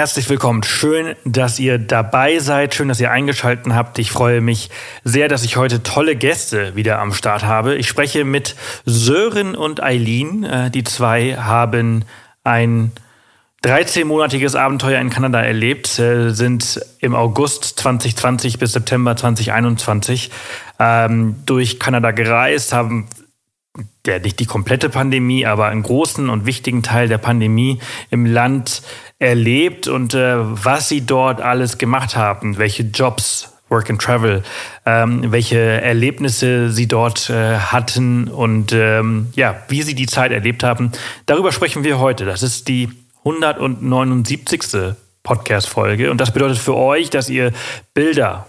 Herzlich willkommen. Schön, dass ihr dabei seid. Schön, dass ihr eingeschaltet habt. Ich freue mich sehr, dass ich heute tolle Gäste wieder am Start habe. Ich spreche mit Sören und Eileen. Äh, die zwei haben ein 13-monatiges Abenteuer in Kanada erlebt, äh, sind im August 2020 bis September 2021 ähm, durch Kanada gereist, haben der nicht die komplette Pandemie, aber einen großen und wichtigen Teil der Pandemie im Land erlebt und äh, was sie dort alles gemacht haben, welche Jobs, Work and Travel, ähm, welche Erlebnisse sie dort äh, hatten und ähm, ja, wie sie die Zeit erlebt haben. Darüber sprechen wir heute. Das ist die 179. Podcast-Folge und das bedeutet für euch, dass ihr Bilder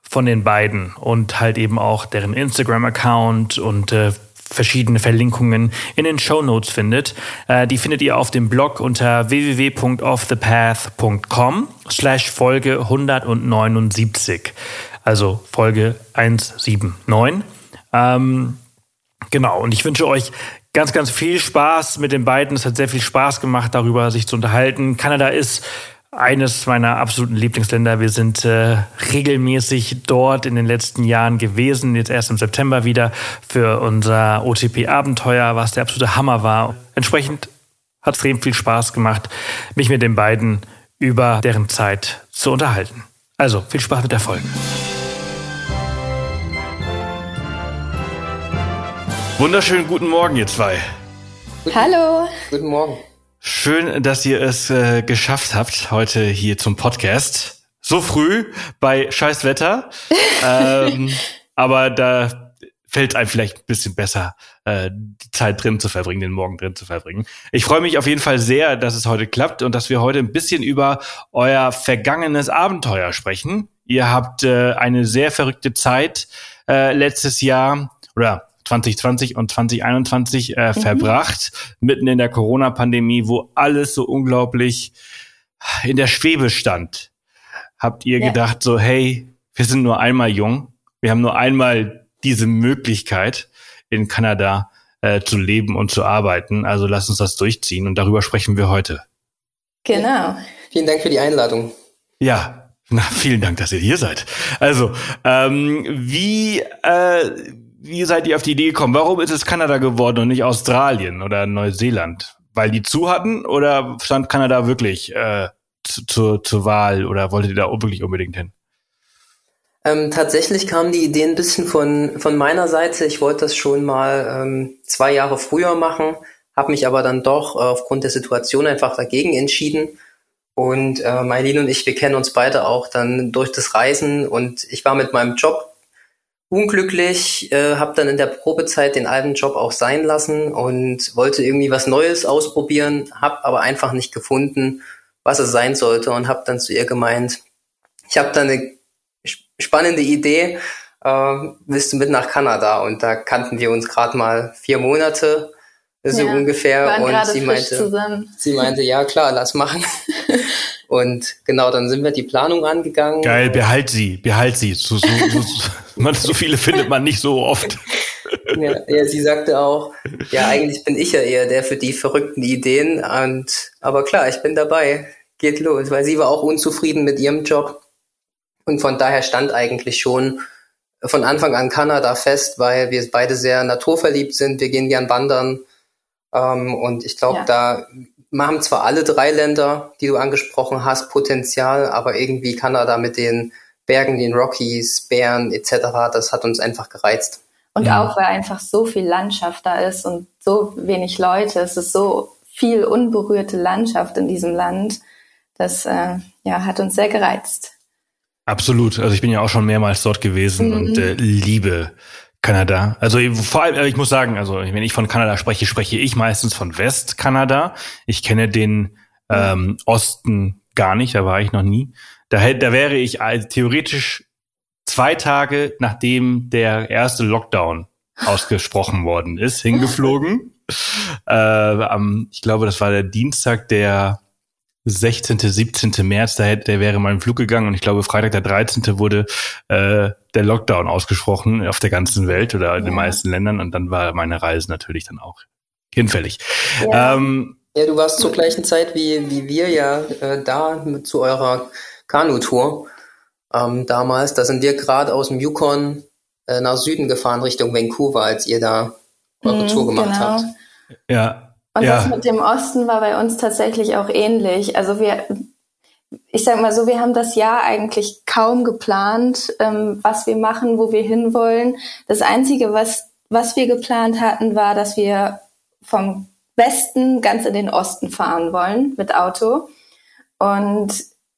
von den beiden und halt eben auch deren Instagram-Account und äh, verschiedene Verlinkungen in den Show Notes findet. Äh, die findet ihr auf dem Blog unter www.offthepath.com slash Folge 179. Also Folge 179. Ähm, genau, und ich wünsche euch ganz, ganz viel Spaß mit den beiden. Es hat sehr viel Spaß gemacht, darüber sich zu unterhalten. Kanada ist eines meiner absoluten Lieblingsländer. Wir sind äh, regelmäßig dort in den letzten Jahren gewesen, jetzt erst im September wieder für unser OTP-Abenteuer, was der absolute Hammer war. Entsprechend hat es extrem viel Spaß gemacht, mich mit den beiden über deren Zeit zu unterhalten. Also viel Spaß mit der Folge. Wunderschönen guten Morgen, ihr zwei. Hallo. Guten Morgen. Schön, dass ihr es äh, geschafft habt, heute hier zum Podcast. So früh bei scheiß Wetter. ähm, aber da fällt einem vielleicht ein bisschen besser, äh, die Zeit drin zu verbringen, den Morgen drin zu verbringen. Ich freue mich auf jeden Fall sehr, dass es heute klappt und dass wir heute ein bisschen über euer vergangenes Abenteuer sprechen. Ihr habt äh, eine sehr verrückte Zeit äh, letztes Jahr oder 2020 und 2021 äh, mhm. verbracht, mitten in der Corona-Pandemie, wo alles so unglaublich in der Schwebe stand. Habt ihr ja. gedacht, so, hey, wir sind nur einmal jung, wir haben nur einmal diese Möglichkeit, in Kanada äh, zu leben und zu arbeiten, also lasst uns das durchziehen und darüber sprechen wir heute. Genau. Vielen Dank für die Einladung. Ja, na, vielen Dank, dass ihr hier seid. Also, ähm, wie äh, wie seid ihr auf die Idee gekommen? Warum ist es Kanada geworden und nicht Australien oder Neuseeland? Weil die zu hatten oder stand Kanada wirklich äh, zu, zur Wahl oder wolltet ihr da wirklich unbedingt hin? Ähm, tatsächlich kam die Idee ein bisschen von, von meiner Seite. Ich wollte das schon mal ähm, zwei Jahre früher machen, habe mich aber dann doch äh, aufgrund der Situation einfach dagegen entschieden. Und äh, Mailin und ich, wir kennen uns beide auch dann durch das Reisen und ich war mit meinem Job unglücklich, äh, habe dann in der Probezeit den alten Job auch sein lassen und wollte irgendwie was Neues ausprobieren, habe aber einfach nicht gefunden, was es sein sollte und habe dann zu ihr gemeint, ich habe da eine spannende Idee, äh, willst du mit nach Kanada? Und da kannten wir uns gerade mal vier Monate so ja, ungefähr und sie meinte, zusammen. sie meinte, ja klar, lass machen. Und genau, dann sind wir die Planung angegangen. Geil, behalt sie, behalt sie. So, so, so, man, so viele findet man nicht so oft. Ja, ja, sie sagte auch, ja, eigentlich bin ich ja eher der für die verrückten Ideen. Und aber klar, ich bin dabei. Geht los, weil sie war auch unzufrieden mit ihrem Job. Und von daher stand eigentlich schon von Anfang an Kanada fest, weil wir beide sehr naturverliebt sind. Wir gehen gern wandern. Ähm, und ich glaube, ja. da haben zwar alle drei Länder, die du angesprochen hast, Potenzial, aber irgendwie Kanada mit den Bergen, den Rockies, Bären etc., das hat uns einfach gereizt. Und ja. auch weil einfach so viel Landschaft da ist und so wenig Leute, es ist so viel unberührte Landschaft in diesem Land, das äh, ja, hat uns sehr gereizt. Absolut. Also ich bin ja auch schon mehrmals dort gewesen mhm. und äh, liebe Kanada. Also vor allem, äh, ich muss sagen, also wenn ich von Kanada spreche, spreche ich meistens von Westkanada. Ich kenne den ähm, Osten gar nicht, da war ich noch nie. Da, da wäre ich theoretisch zwei Tage, nachdem der erste Lockdown ausgesprochen worden ist, hingeflogen. äh, am, ich glaube, das war der Dienstag, der 16., 17. März, da hätte, der wäre mein Flug gegangen und ich glaube, Freitag der 13. wurde äh, der Lockdown ausgesprochen auf der ganzen Welt oder in den meisten Ländern und dann war meine Reise natürlich dann auch hinfällig. Ja. Ähm, Ja, du warst zur gleichen Zeit wie, wie wir ja äh, da mit, zu eurer Kanutour ähm, damals. Da sind wir gerade aus dem Yukon äh, nach Süden gefahren Richtung Vancouver, als ihr da eure mm, Tour gemacht genau. habt. Ja. Und ja. das mit dem Osten war bei uns tatsächlich auch ähnlich. Also wir, ich sag mal so, wir haben das Jahr eigentlich kaum geplant, ähm, was wir machen, wo wir hinwollen. Das Einzige, was, was wir geplant hatten, war, dass wir vom Westen ganz in den Osten fahren wollen mit Auto und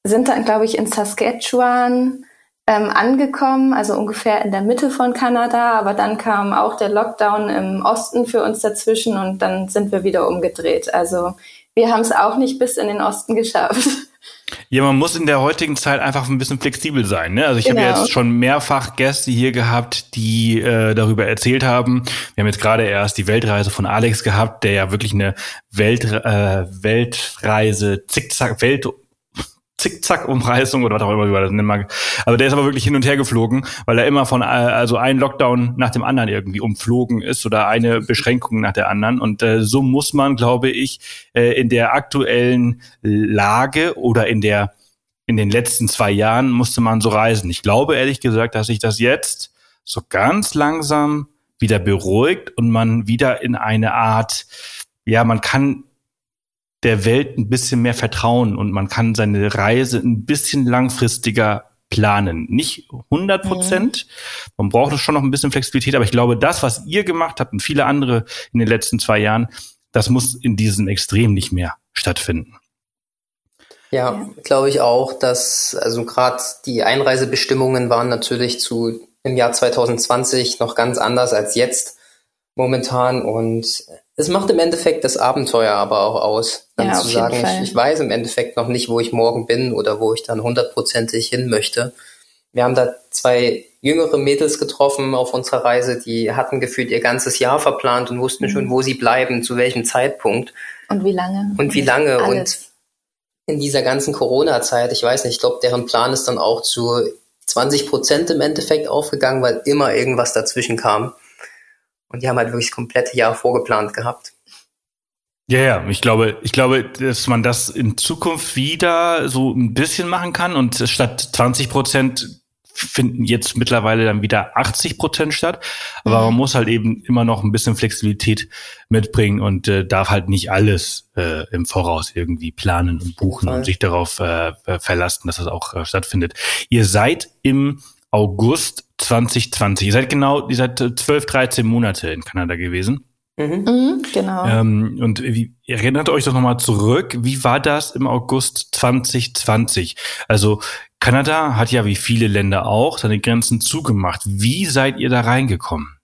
sind dann, glaube ich, in Saskatchewan ähm, angekommen, also ungefähr in der Mitte von Kanada, aber dann kam auch der Lockdown im Osten für uns dazwischen und dann sind wir wieder umgedreht. Also wir haben es auch nicht bis in den Osten geschafft. Ja, man muss in der heutigen Zeit einfach ein bisschen flexibel sein. Ne? Also ich genau. habe ja jetzt schon mehrfach Gäste hier gehabt, die äh, darüber erzählt haben. Wir haben jetzt gerade erst die Weltreise von Alex gehabt, der ja wirklich eine Welt, äh, Weltreise, Zickzack, Welt Zickzack-Umreißung oder was auch immer, wie man das nennen mag. Der ist aber wirklich hin und her geflogen, weil er immer von äh, also ein Lockdown nach dem anderen irgendwie umflogen ist oder eine Beschränkung nach der anderen. Und äh, so muss man, glaube ich, äh, in der aktuellen Lage oder in der in den letzten zwei Jahren musste man so reisen. Ich glaube ehrlich gesagt, dass sich das jetzt so ganz langsam wieder beruhigt und man wieder in eine Art, ja, man kann der Welt ein bisschen mehr vertrauen und man kann seine Reise ein bisschen langfristiger planen. Nicht 100 Prozent. Mhm. Man braucht schon noch ein bisschen Flexibilität, aber ich glaube, das, was ihr gemacht habt und viele andere in den letzten zwei Jahren, das muss in diesen Extremen nicht mehr stattfinden. Ja, ja. glaube ich auch, dass also gerade die Einreisebestimmungen waren natürlich zu im Jahr 2020 noch ganz anders als jetzt momentan und es macht im Endeffekt das Abenteuer aber auch aus, dann ja, zu sagen, ich, ich, weiß im Endeffekt noch nicht, wo ich morgen bin oder wo ich dann hundertprozentig hin möchte. Wir haben da zwei jüngere Mädels getroffen auf unserer Reise, die hatten gefühlt ihr ganzes Jahr verplant und wussten mhm. schon, wo sie bleiben, zu welchem Zeitpunkt. Und wie lange. Und wie lange. Alles. Und in dieser ganzen Corona-Zeit, ich weiß nicht, ich glaube, deren Plan ist dann auch zu 20 Prozent im Endeffekt aufgegangen, weil immer irgendwas dazwischen kam. Und die haben halt wirklich das komplette Jahr vorgeplant gehabt. Ja, ja, ich glaube, ich glaube, dass man das in Zukunft wieder so ein bisschen machen kann und statt 20 Prozent finden jetzt mittlerweile dann wieder 80 Prozent statt. Aber mhm. man muss halt eben immer noch ein bisschen Flexibilität mitbringen und äh, darf halt nicht alles äh, im Voraus irgendwie planen und buchen und sich darauf äh, verlassen, dass das auch äh, stattfindet. Ihr seid im August 2020. Ihr seid genau, ihr seid 12, 13 Monate in Kanada gewesen. Mhm. Mhm, genau. Ähm, und wie, erinnert euch doch nochmal zurück, wie war das im August 2020? Also Kanada hat ja wie viele Länder auch seine Grenzen zugemacht. Wie seid ihr da reingekommen?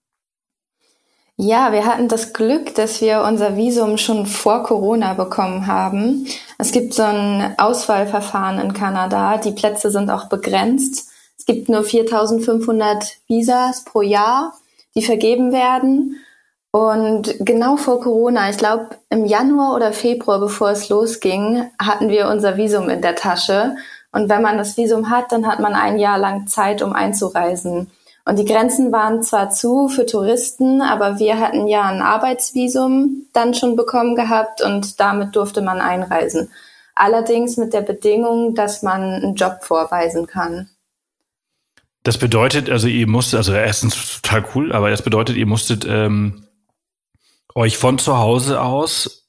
Ja, wir hatten das Glück, dass wir unser Visum schon vor Corona bekommen haben. Es gibt so ein Auswahlverfahren in Kanada. Die Plätze sind auch begrenzt. Es gibt nur 4500 Visas pro Jahr, die vergeben werden. Und genau vor Corona, ich glaube im Januar oder Februar, bevor es losging, hatten wir unser Visum in der Tasche. Und wenn man das Visum hat, dann hat man ein Jahr lang Zeit, um einzureisen. Und die Grenzen waren zwar zu für Touristen, aber wir hatten ja ein Arbeitsvisum dann schon bekommen gehabt und damit durfte man einreisen. Allerdings mit der Bedingung, dass man einen Job vorweisen kann. Das bedeutet, also ihr musstet, also erstens total cool, aber das bedeutet, ihr musstet ähm, euch von zu Hause aus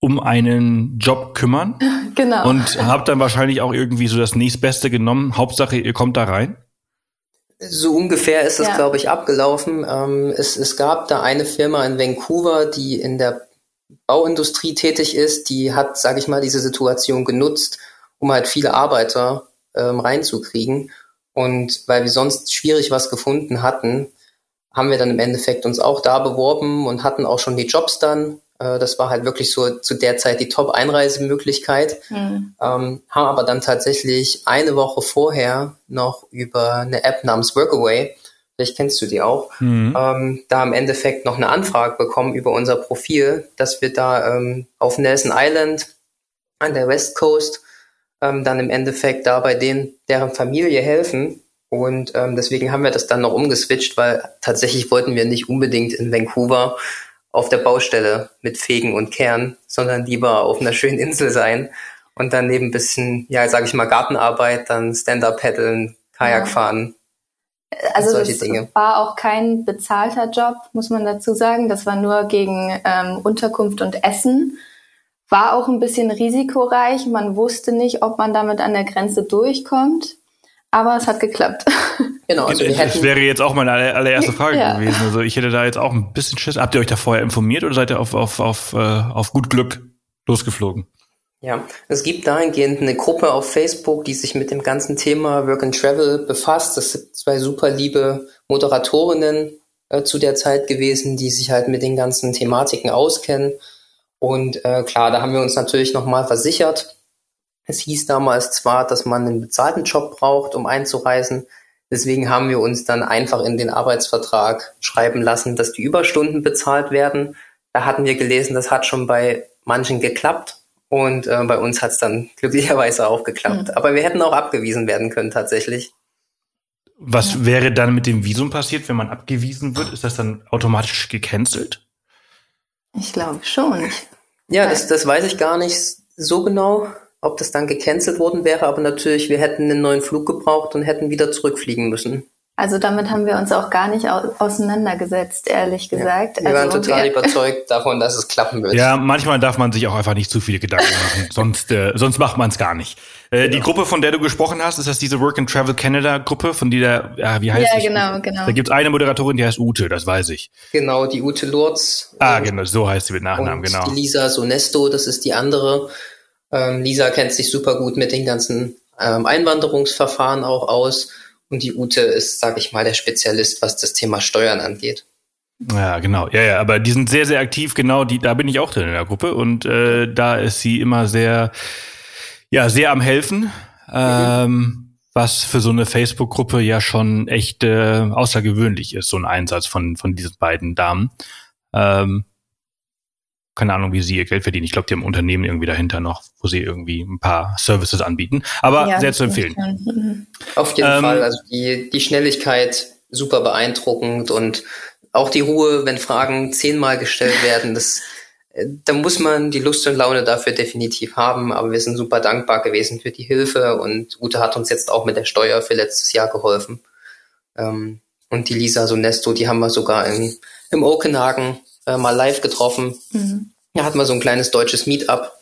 um einen Job kümmern. Genau. Und habt dann wahrscheinlich auch irgendwie so das nächstbeste genommen. Hauptsache, ihr kommt da rein. So ungefähr ist es, ja. glaube ich, abgelaufen. Ähm, es, es gab da eine Firma in Vancouver, die in der Bauindustrie tätig ist, die hat, sage ich mal, diese Situation genutzt, um halt viele Arbeiter ähm, reinzukriegen. Und weil wir sonst schwierig was gefunden hatten, haben wir dann im Endeffekt uns auch da beworben und hatten auch schon die Jobs dann. Äh, das war halt wirklich so zu der Zeit die Top-Einreisemöglichkeit. Mhm. Ähm, haben aber dann tatsächlich eine Woche vorher noch über eine App namens Workaway, vielleicht kennst du die auch, mhm. ähm, da im Endeffekt noch eine Anfrage bekommen über unser Profil, dass wir da ähm, auf Nelson Island an der West Coast ähm, dann im Endeffekt da bei denen, deren Familie helfen. Und ähm, deswegen haben wir das dann noch umgeswitcht, weil tatsächlich wollten wir nicht unbedingt in Vancouver auf der Baustelle mit Fegen und Kern, sondern lieber auf einer schönen Insel sein und dann neben ein bisschen, ja, sage ich mal, Gartenarbeit, dann Stand-up paddeln, Kajak ja. fahren. Also das Dinge. war auch kein bezahlter Job, muss man dazu sagen. Das war nur gegen ähm, Unterkunft und Essen. War auch ein bisschen risikoreich. Man wusste nicht, ob man damit an der Grenze durchkommt. Aber es hat geklappt. Genau. Also wir das wäre jetzt auch meine allererste Frage ja. gewesen. Also ich hätte da jetzt auch ein bisschen Schiss. Habt ihr euch da vorher informiert oder seid ihr auf, auf, auf, äh, auf gut Glück losgeflogen? Ja, es gibt dahingehend eine Gruppe auf Facebook, die sich mit dem ganzen Thema Work and Travel befasst. Das sind zwei super liebe Moderatorinnen äh, zu der Zeit gewesen, die sich halt mit den ganzen Thematiken auskennen. Und äh, klar, da haben wir uns natürlich nochmal versichert. Es hieß damals zwar, dass man einen bezahlten Job braucht, um einzureisen. Deswegen haben wir uns dann einfach in den Arbeitsvertrag schreiben lassen, dass die Überstunden bezahlt werden. Da hatten wir gelesen, das hat schon bei manchen geklappt. Und äh, bei uns hat es dann glücklicherweise auch geklappt. Mhm. Aber wir hätten auch abgewiesen werden können tatsächlich. Was ja. wäre dann mit dem Visum passiert, wenn man abgewiesen wird? Ist das dann automatisch gecancelt? Ich glaube schon. Ja, das, das weiß ich gar nicht so genau, ob das dann gecancelt worden wäre. Aber natürlich, wir hätten einen neuen Flug gebraucht und hätten wieder zurückfliegen müssen. Also damit haben wir uns auch gar nicht auseinandergesetzt, ehrlich gesagt. Ja, wir waren also, total wir überzeugt davon, dass es klappen wird. Ja, manchmal darf man sich auch einfach nicht zu viele Gedanken machen, sonst, äh, sonst macht man es gar nicht. Äh, genau. Die Gruppe, von der du gesprochen hast, ist das diese Work and Travel Canada Gruppe, von der, ja, wie heißt Ja, genau, genau. Da gibt es eine Moderatorin, die heißt Ute, das weiß ich. Genau, die Ute Lourdes. Ah, genau, so heißt sie mit Nachnamen, und genau. Die Lisa Sonesto, das ist die andere. Ähm, Lisa kennt sich super gut mit den ganzen ähm, Einwanderungsverfahren auch aus und die Ute ist, sage ich mal, der Spezialist, was das Thema Steuern angeht. Ja, genau. Ja, ja, aber die sind sehr, sehr aktiv, genau, die, da bin ich auch drin in der Gruppe und äh, da ist sie immer sehr, ja, sehr am Helfen. Mhm. Ähm, was für so eine Facebook-Gruppe ja schon echt äh, außergewöhnlich ist, so ein Einsatz von, von diesen beiden Damen. Ähm, keine Ahnung, wie sie ihr Geld verdienen. Ich glaube, die haben ein Unternehmen irgendwie dahinter noch, wo sie irgendwie ein paar Services anbieten. Aber ja, sehr zu empfehlen. Mhm. Auf jeden ähm, Fall. Also die, die Schnelligkeit super beeindruckend und auch die Ruhe, wenn Fragen zehnmal gestellt werden, das, da muss man die Lust und Laune dafür definitiv haben. Aber wir sind super dankbar gewesen für die Hilfe und Ute hat uns jetzt auch mit der Steuer für letztes Jahr geholfen. Ähm, und die Lisa Sonesto, die haben wir sogar im, im Okenhagen äh, mal live getroffen. Mhm. Da hatten wir so ein kleines deutsches Meetup.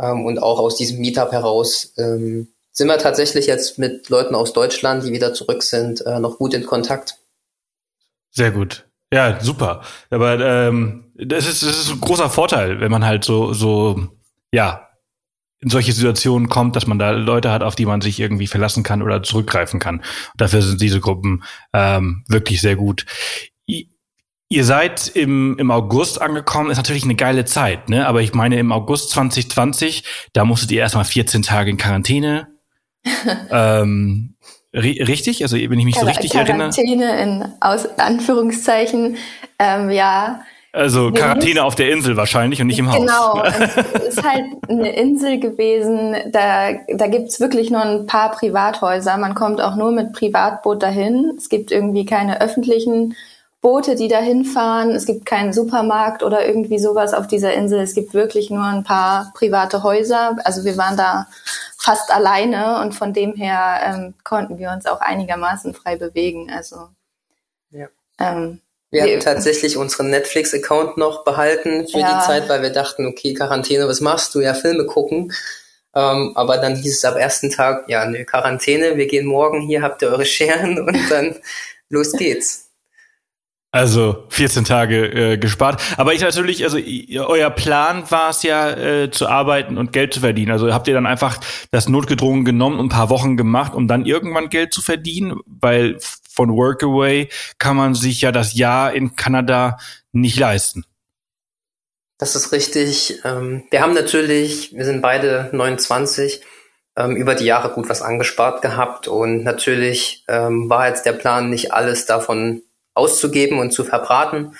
Ähm, und auch aus diesem Meetup heraus ähm, sind wir tatsächlich jetzt mit Leuten aus Deutschland, die wieder zurück sind, äh, noch gut in Kontakt. Sehr gut. Ja, super. Aber ähm, das, ist, das ist ein großer Vorteil, wenn man halt so, so, ja, in solche Situationen kommt, dass man da Leute hat, auf die man sich irgendwie verlassen kann oder zurückgreifen kann. Dafür sind diese Gruppen ähm, wirklich sehr gut. Ihr seid im, im August angekommen, ist natürlich eine geile Zeit, ne? Aber ich meine, im August 2020, da musstet ihr erstmal 14 Tage in Quarantäne. ähm, richtig? Also wenn ich mich so richtig Quarantäne erinnere. Quarantäne in Aus Anführungszeichen, ähm, ja. Also Quarantäne auf der Insel wahrscheinlich und nicht im Haus. Genau, es ist halt eine Insel gewesen, da, da gibt's wirklich nur ein paar Privathäuser. Man kommt auch nur mit Privatboot dahin. Es gibt irgendwie keine öffentlichen Boote, die da hinfahren. Es gibt keinen Supermarkt oder irgendwie sowas auf dieser Insel. Es gibt wirklich nur ein paar private Häuser. Also wir waren da fast alleine und von dem her ähm, konnten wir uns auch einigermaßen frei bewegen. Also ja. ähm, wir hatten tatsächlich unseren Netflix-Account noch behalten für ja. die Zeit, weil wir dachten, okay, Quarantäne, was machst du? Ja, Filme gucken. Ähm, aber dann hieß es ab ersten Tag, ja, nö, Quarantäne, wir gehen morgen, hier habt ihr eure Scheren und dann los geht's. Also 14 Tage äh, gespart. Aber ich natürlich, also euer Plan war es ja äh, zu arbeiten und Geld zu verdienen. Also habt ihr dann einfach das notgedrungen genommen und ein paar Wochen gemacht, um dann irgendwann Geld zu verdienen? Weil von Workaway kann man sich ja das Jahr in Kanada nicht leisten. Das ist richtig. Ähm, wir haben natürlich, wir sind beide 29, ähm, über die Jahre gut was angespart gehabt und natürlich ähm, war jetzt der Plan, nicht alles davon auszugeben und zu verbraten.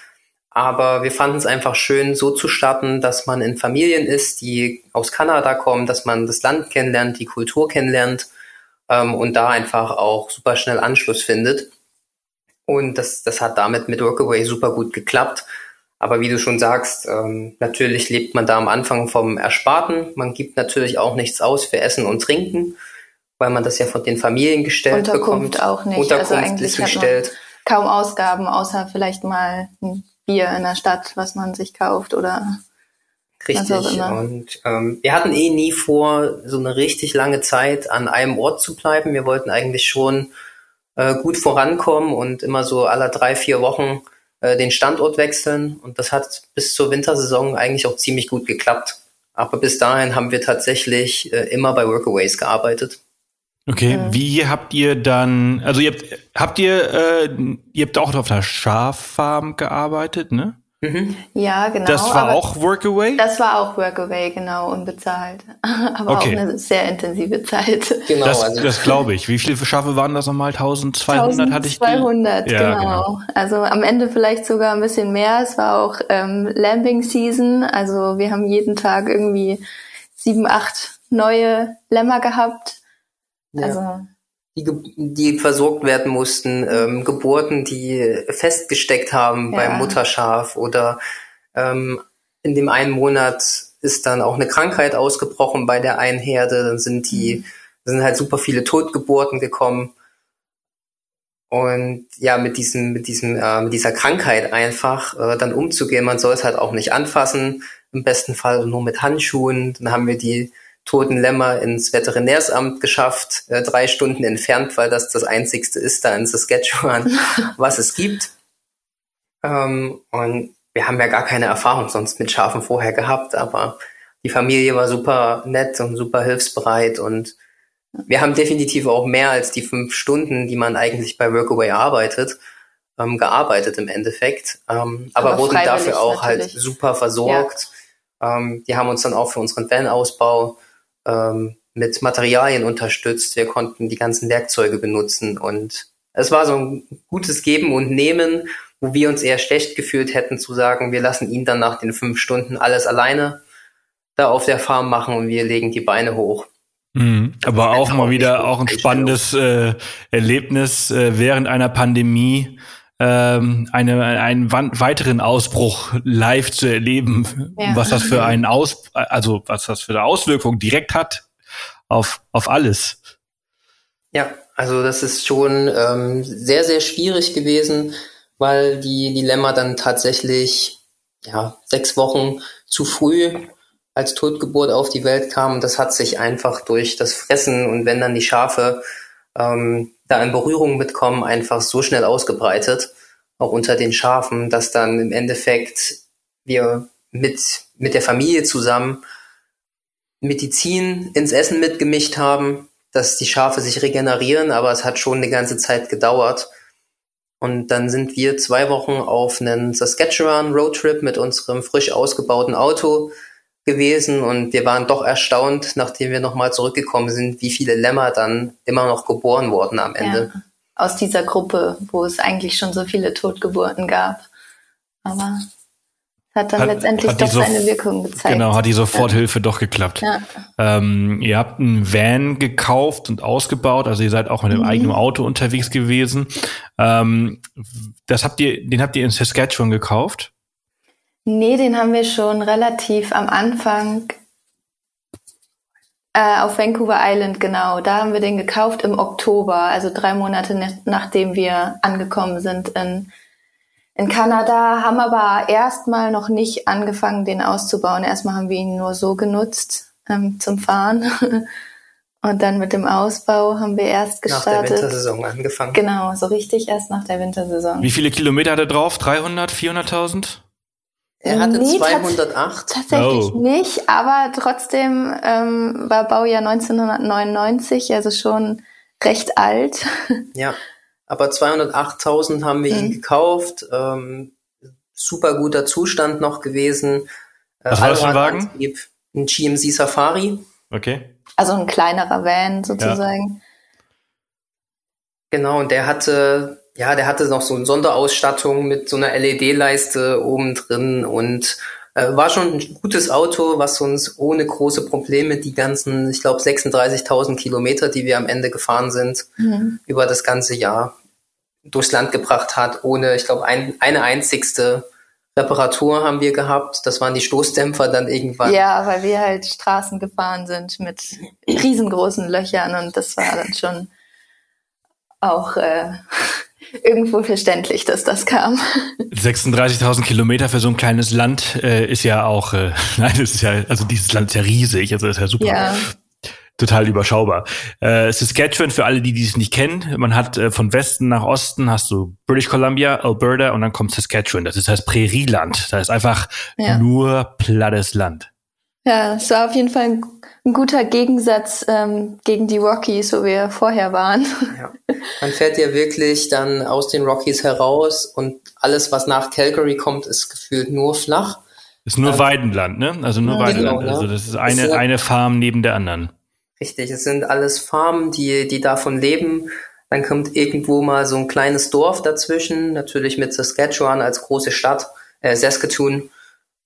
Aber wir fanden es einfach schön, so zu starten, dass man in Familien ist, die aus Kanada kommen, dass man das Land kennenlernt, die Kultur kennenlernt ähm, und da einfach auch super schnell Anschluss findet. Und das, das hat damit mit Workaway super gut geklappt. Aber wie du schon sagst, ähm, natürlich lebt man da am Anfang vom Ersparten. Man gibt natürlich auch nichts aus für Essen und Trinken, weil man das ja von den Familien gestellt Unterkunft bekommt. auch nicht. Also Unterkunft eigentlich ist gestellt. Kaum Ausgaben, außer vielleicht mal ein Bier in der Stadt, was man sich kauft oder Richtig. Und ähm, wir hatten eh nie vor, so eine richtig lange Zeit an einem Ort zu bleiben. Wir wollten eigentlich schon äh, gut vorankommen und immer so alle drei, vier Wochen äh, den Standort wechseln. Und das hat bis zur Wintersaison eigentlich auch ziemlich gut geklappt. Aber bis dahin haben wir tatsächlich äh, immer bei Workaways gearbeitet. Okay, Mhm. wie habt ihr dann, also ihr habt, habt ihr, äh, ihr habt auch auf einer Schaffarm gearbeitet, ne? Mhm. Ja, genau. das war aber auch Workaway? Das war auch Workaway, genau, unbezahlt. Aber Okay. auch eine sehr intensive Zeit. Genau, das also das glaube ich. Wie viele Schafe waren das nochmal? 1200 hatte ich die? 1200, Ja, genau. Also am Ende vielleicht sogar ein bisschen mehr. Es war auch ähm, Lambing Season. Also wir haben jeden Tag irgendwie sieben, acht neue Lämmer gehabt. Ja. Also die, die versorgt werden mussten, ähm, Geburten, die festgesteckt haben Ja. beim Mutterschaf oder ähm, in dem einen Monat ist dann auch eine Krankheit ausgebrochen bei der einen Herde, dann sind die, sind halt super viele Totgeburten gekommen. Und ja, mit diesem, mit diesem, äh, mit dieser Krankheit einfach äh, dann umzugehen, man soll es halt auch nicht anfassen, im besten Fall nur mit Handschuhen. Dann haben wir die toten Lämmer ins Veterinärsamt geschafft, äh, drei Stunden entfernt, weil das das einzigste ist da in Saskatchewan, was es gibt. Ähm, und wir haben ja gar keine Erfahrung sonst mit Schafen vorher gehabt, aber die Familie war super nett und super hilfsbereit und wir haben definitiv auch mehr als die fünf Stunden, die man eigentlich bei Workaway arbeitet, ähm, gearbeitet im Endeffekt. Ähm, aber, Aber wurden dafür auch halt natürlich. super versorgt. Ähm, die haben uns dann auch für unseren Van-Ausbau ähm, mit Materialien unterstützt. Wir konnten die ganzen Werkzeuge benutzen und es war so ein gutes Geben und Nehmen, wo wir uns eher schlecht gefühlt hätten zu sagen, wir lassen ihn dann nach den fünf Stunden alles alleine da auf der Farm machen und wir legen die Beine hoch. Mhm. Aber auch mal wieder auch ein spannendes äh, Erlebnis äh, während einer Pandemie. Ähm, eine, einen weiteren Ausbruch live zu erleben, Ja. was das für einen Aus, also was das für eine Auswirkung direkt hat auf, auf alles. Ja, also das ist schon ähm, sehr, sehr schwierig gewesen, weil die Dilemma dann tatsächlich ja, sechs Wochen zu früh als Totgeburt auf die Welt kam. Das hat sich einfach durch das Fressen und wenn dann die Schafe ähm, da in Berührung mitkommen, einfach so schnell ausgebreitet, auch unter den Schafen, dass dann im Endeffekt wir mit, mit der Familie zusammen Medizin ins Essen mitgemischt haben, dass die Schafe sich regenerieren, aber es hat schon eine ganze Zeit gedauert. Und dann sind wir zwei Wochen auf einen Saskatchewan Roadtrip mit unserem frisch ausgebauten Auto gewesen und wir waren doch erstaunt, nachdem wir nochmal zurückgekommen sind, wie viele Lämmer dann immer noch geboren wurden am Ende. ja, aus dieser Gruppe, wo es eigentlich schon so viele Totgeburten gab. Aber hat dann Hat- letztendlich hat doch so- seine Wirkung gezeigt. Genau, hat die Soforthilfe doch geklappt. Ja. Ähm, ihr habt einen Van gekauft und ausgebaut, also ihr seid auch mit dem Mhm. eigenen Auto unterwegs gewesen. Ähm, das habt ihr, den habt ihr in Saskatchewan gekauft? Nee, den haben wir schon relativ am Anfang äh, auf Vancouver Island, genau. Da haben wir den gekauft im Oktober, also drei Monate nachdem wir angekommen sind in, in Kanada, haben aber erstmal noch nicht angefangen, den auszubauen. Erstmal haben wir ihn nur so genutzt ähm, zum Fahren. Und dann mit dem Ausbau haben wir erst Nach der gestartet. Wintersaison angefangen. Genau, so richtig erst nach der Wintersaison. Wie viele Kilometer hat er drauf? 300, 400.000? Er hatte Nee, 208. Tatsächlich Oh. nicht, aber trotzdem ähm, war Baujahr 1999, also schon recht alt. Ja, aber 208.000 haben wir ihn Mhm. gekauft. gekauft. Ähm, super guter Zustand noch gewesen. Äh, Was war das für ein Allradantrieb, Ein GMC Safari. Okay. Also ein kleinerer Van sozusagen. Genau, und der hatte, ja, der hatte noch so eine Sonderausstattung mit so einer LED-Leiste oben drin und äh, war schon ein gutes Auto, was uns ohne große Probleme die ganzen, ich glaube, 36.000 Kilometer, die wir am Ende gefahren sind, Mhm. über das ganze Jahr durchs Land gebracht hat, ohne, ich glaube, ein, eine einzigste Reparatur haben wir gehabt. Das waren die Stoßdämpfer dann irgendwann. Ja, weil wir halt Straßen gefahren sind mit riesengroßen Löchern und das war dann schon auch äh, irgendwo verständlich, dass das kam. 36.000 Kilometer für so ein kleines Land äh, ist ja auch, äh, nein, das ist ja, also dieses Land ist ja riesig, also das ist ja super. Ja. Total überschaubar. Äh, Saskatchewan, für alle, die dies nicht kennen, man hat äh, von Westen nach Osten hast du British Columbia, Alberta und dann kommt Saskatchewan. Das ist das Prärieland. Da ist einfach ja. nur plattes Land. Ja, es war auf jeden Fall ein, ein guter Gegensatz ähm, gegen die Rockies, wo wir vorher waren. Ja. Man fährt ja wirklich dann aus den Rockies heraus und alles, was nach Calgary kommt, ist gefühlt nur flach. Ist nur ähm, Weidenland, ne? Also nur ja, Weidenland. Genau, also das ist eine, ist eine Farm neben der anderen. Richtig, es sind alles Farmen, die, die davon leben. Dann kommt irgendwo mal so ein kleines Dorf dazwischen, natürlich mit Saskatchewan als große Stadt, äh, Saskatoon.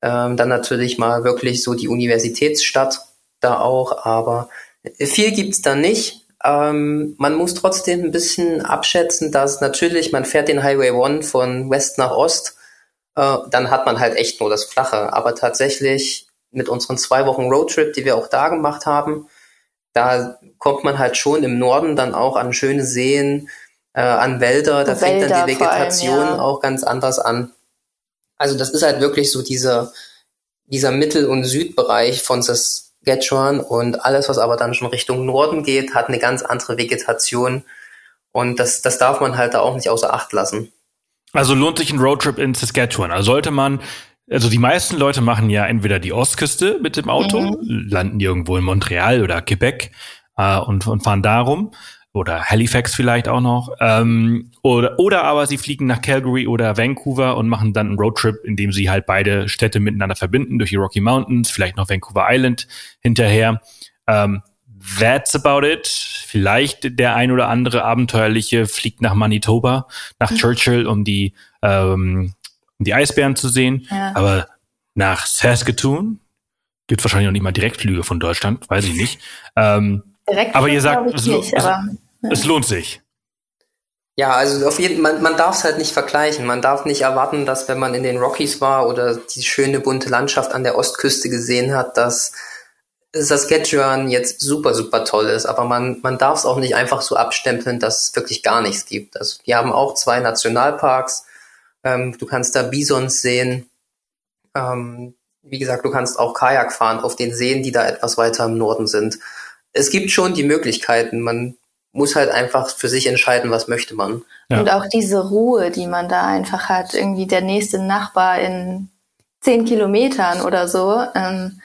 Ähm, dann natürlich mal wirklich so die Universitätsstadt da auch, aber viel gibt's da nicht. Ähm, man muss trotzdem ein bisschen abschätzen, dass natürlich, man fährt den Highway One von West nach Ost, äh, dann hat man halt echt nur das Flache. Aber tatsächlich mit unseren zwei Wochen Roadtrip, die wir auch da gemacht haben, da kommt man halt schon im Norden dann auch an schöne Seen, äh, an Wälder, da fängt dann die Vegetation allem, ja. auch ganz anders an. Also das ist halt wirklich so dieser, dieser Mittel- und Südbereich von Saskatchewan und alles, was aber dann schon Richtung Norden geht, hat eine ganz andere Vegetation und das, das darf man halt da auch nicht außer Acht lassen. Also lohnt sich ein Roadtrip in Saskatchewan. Also sollte man also die meisten Leute machen ja entweder die Ostküste mit dem Auto, mhm. landen irgendwo in Montreal oder Quebec äh, und, und fahren darum oder Halifax vielleicht auch noch. Ähm, oder, oder aber sie fliegen nach Calgary oder Vancouver und machen dann einen Roadtrip, in dem sie halt beide Städte miteinander verbinden durch die Rocky Mountains, vielleicht noch Vancouver Island hinterher. Ähm, that's about it. Vielleicht der ein oder andere Abenteuerliche fliegt nach Manitoba, nach mhm. Churchill, um die ähm, um die Eisbären zu sehen. Ja. Aber nach Saskatoon gibt wahrscheinlich noch nicht mal Direktflüge von Deutschland, weiß ich nicht. Ähm, aber ihr sagt, es, nicht, aber, ja. es lohnt sich. Ja, also auf jeden man, man darf es halt nicht vergleichen. Man darf nicht erwarten, dass wenn man in den Rockies war oder die schöne bunte Landschaft an der Ostküste gesehen hat, dass Saskatchewan jetzt super, super toll ist. Aber man, man darf es auch nicht einfach so abstempeln, dass es wirklich gar nichts gibt. Also wir haben auch zwei Nationalparks. Ähm, du kannst da Bisons sehen. Ähm, wie gesagt, du kannst auch Kajak fahren auf den Seen, die da etwas weiter im Norden sind. Es gibt schon die Möglichkeiten. Man muss halt einfach für sich entscheiden, was möchte man. Ja. Und auch diese Ruhe, die man da einfach hat. Irgendwie der nächste Nachbar in zehn Kilometern oder so. Ähm,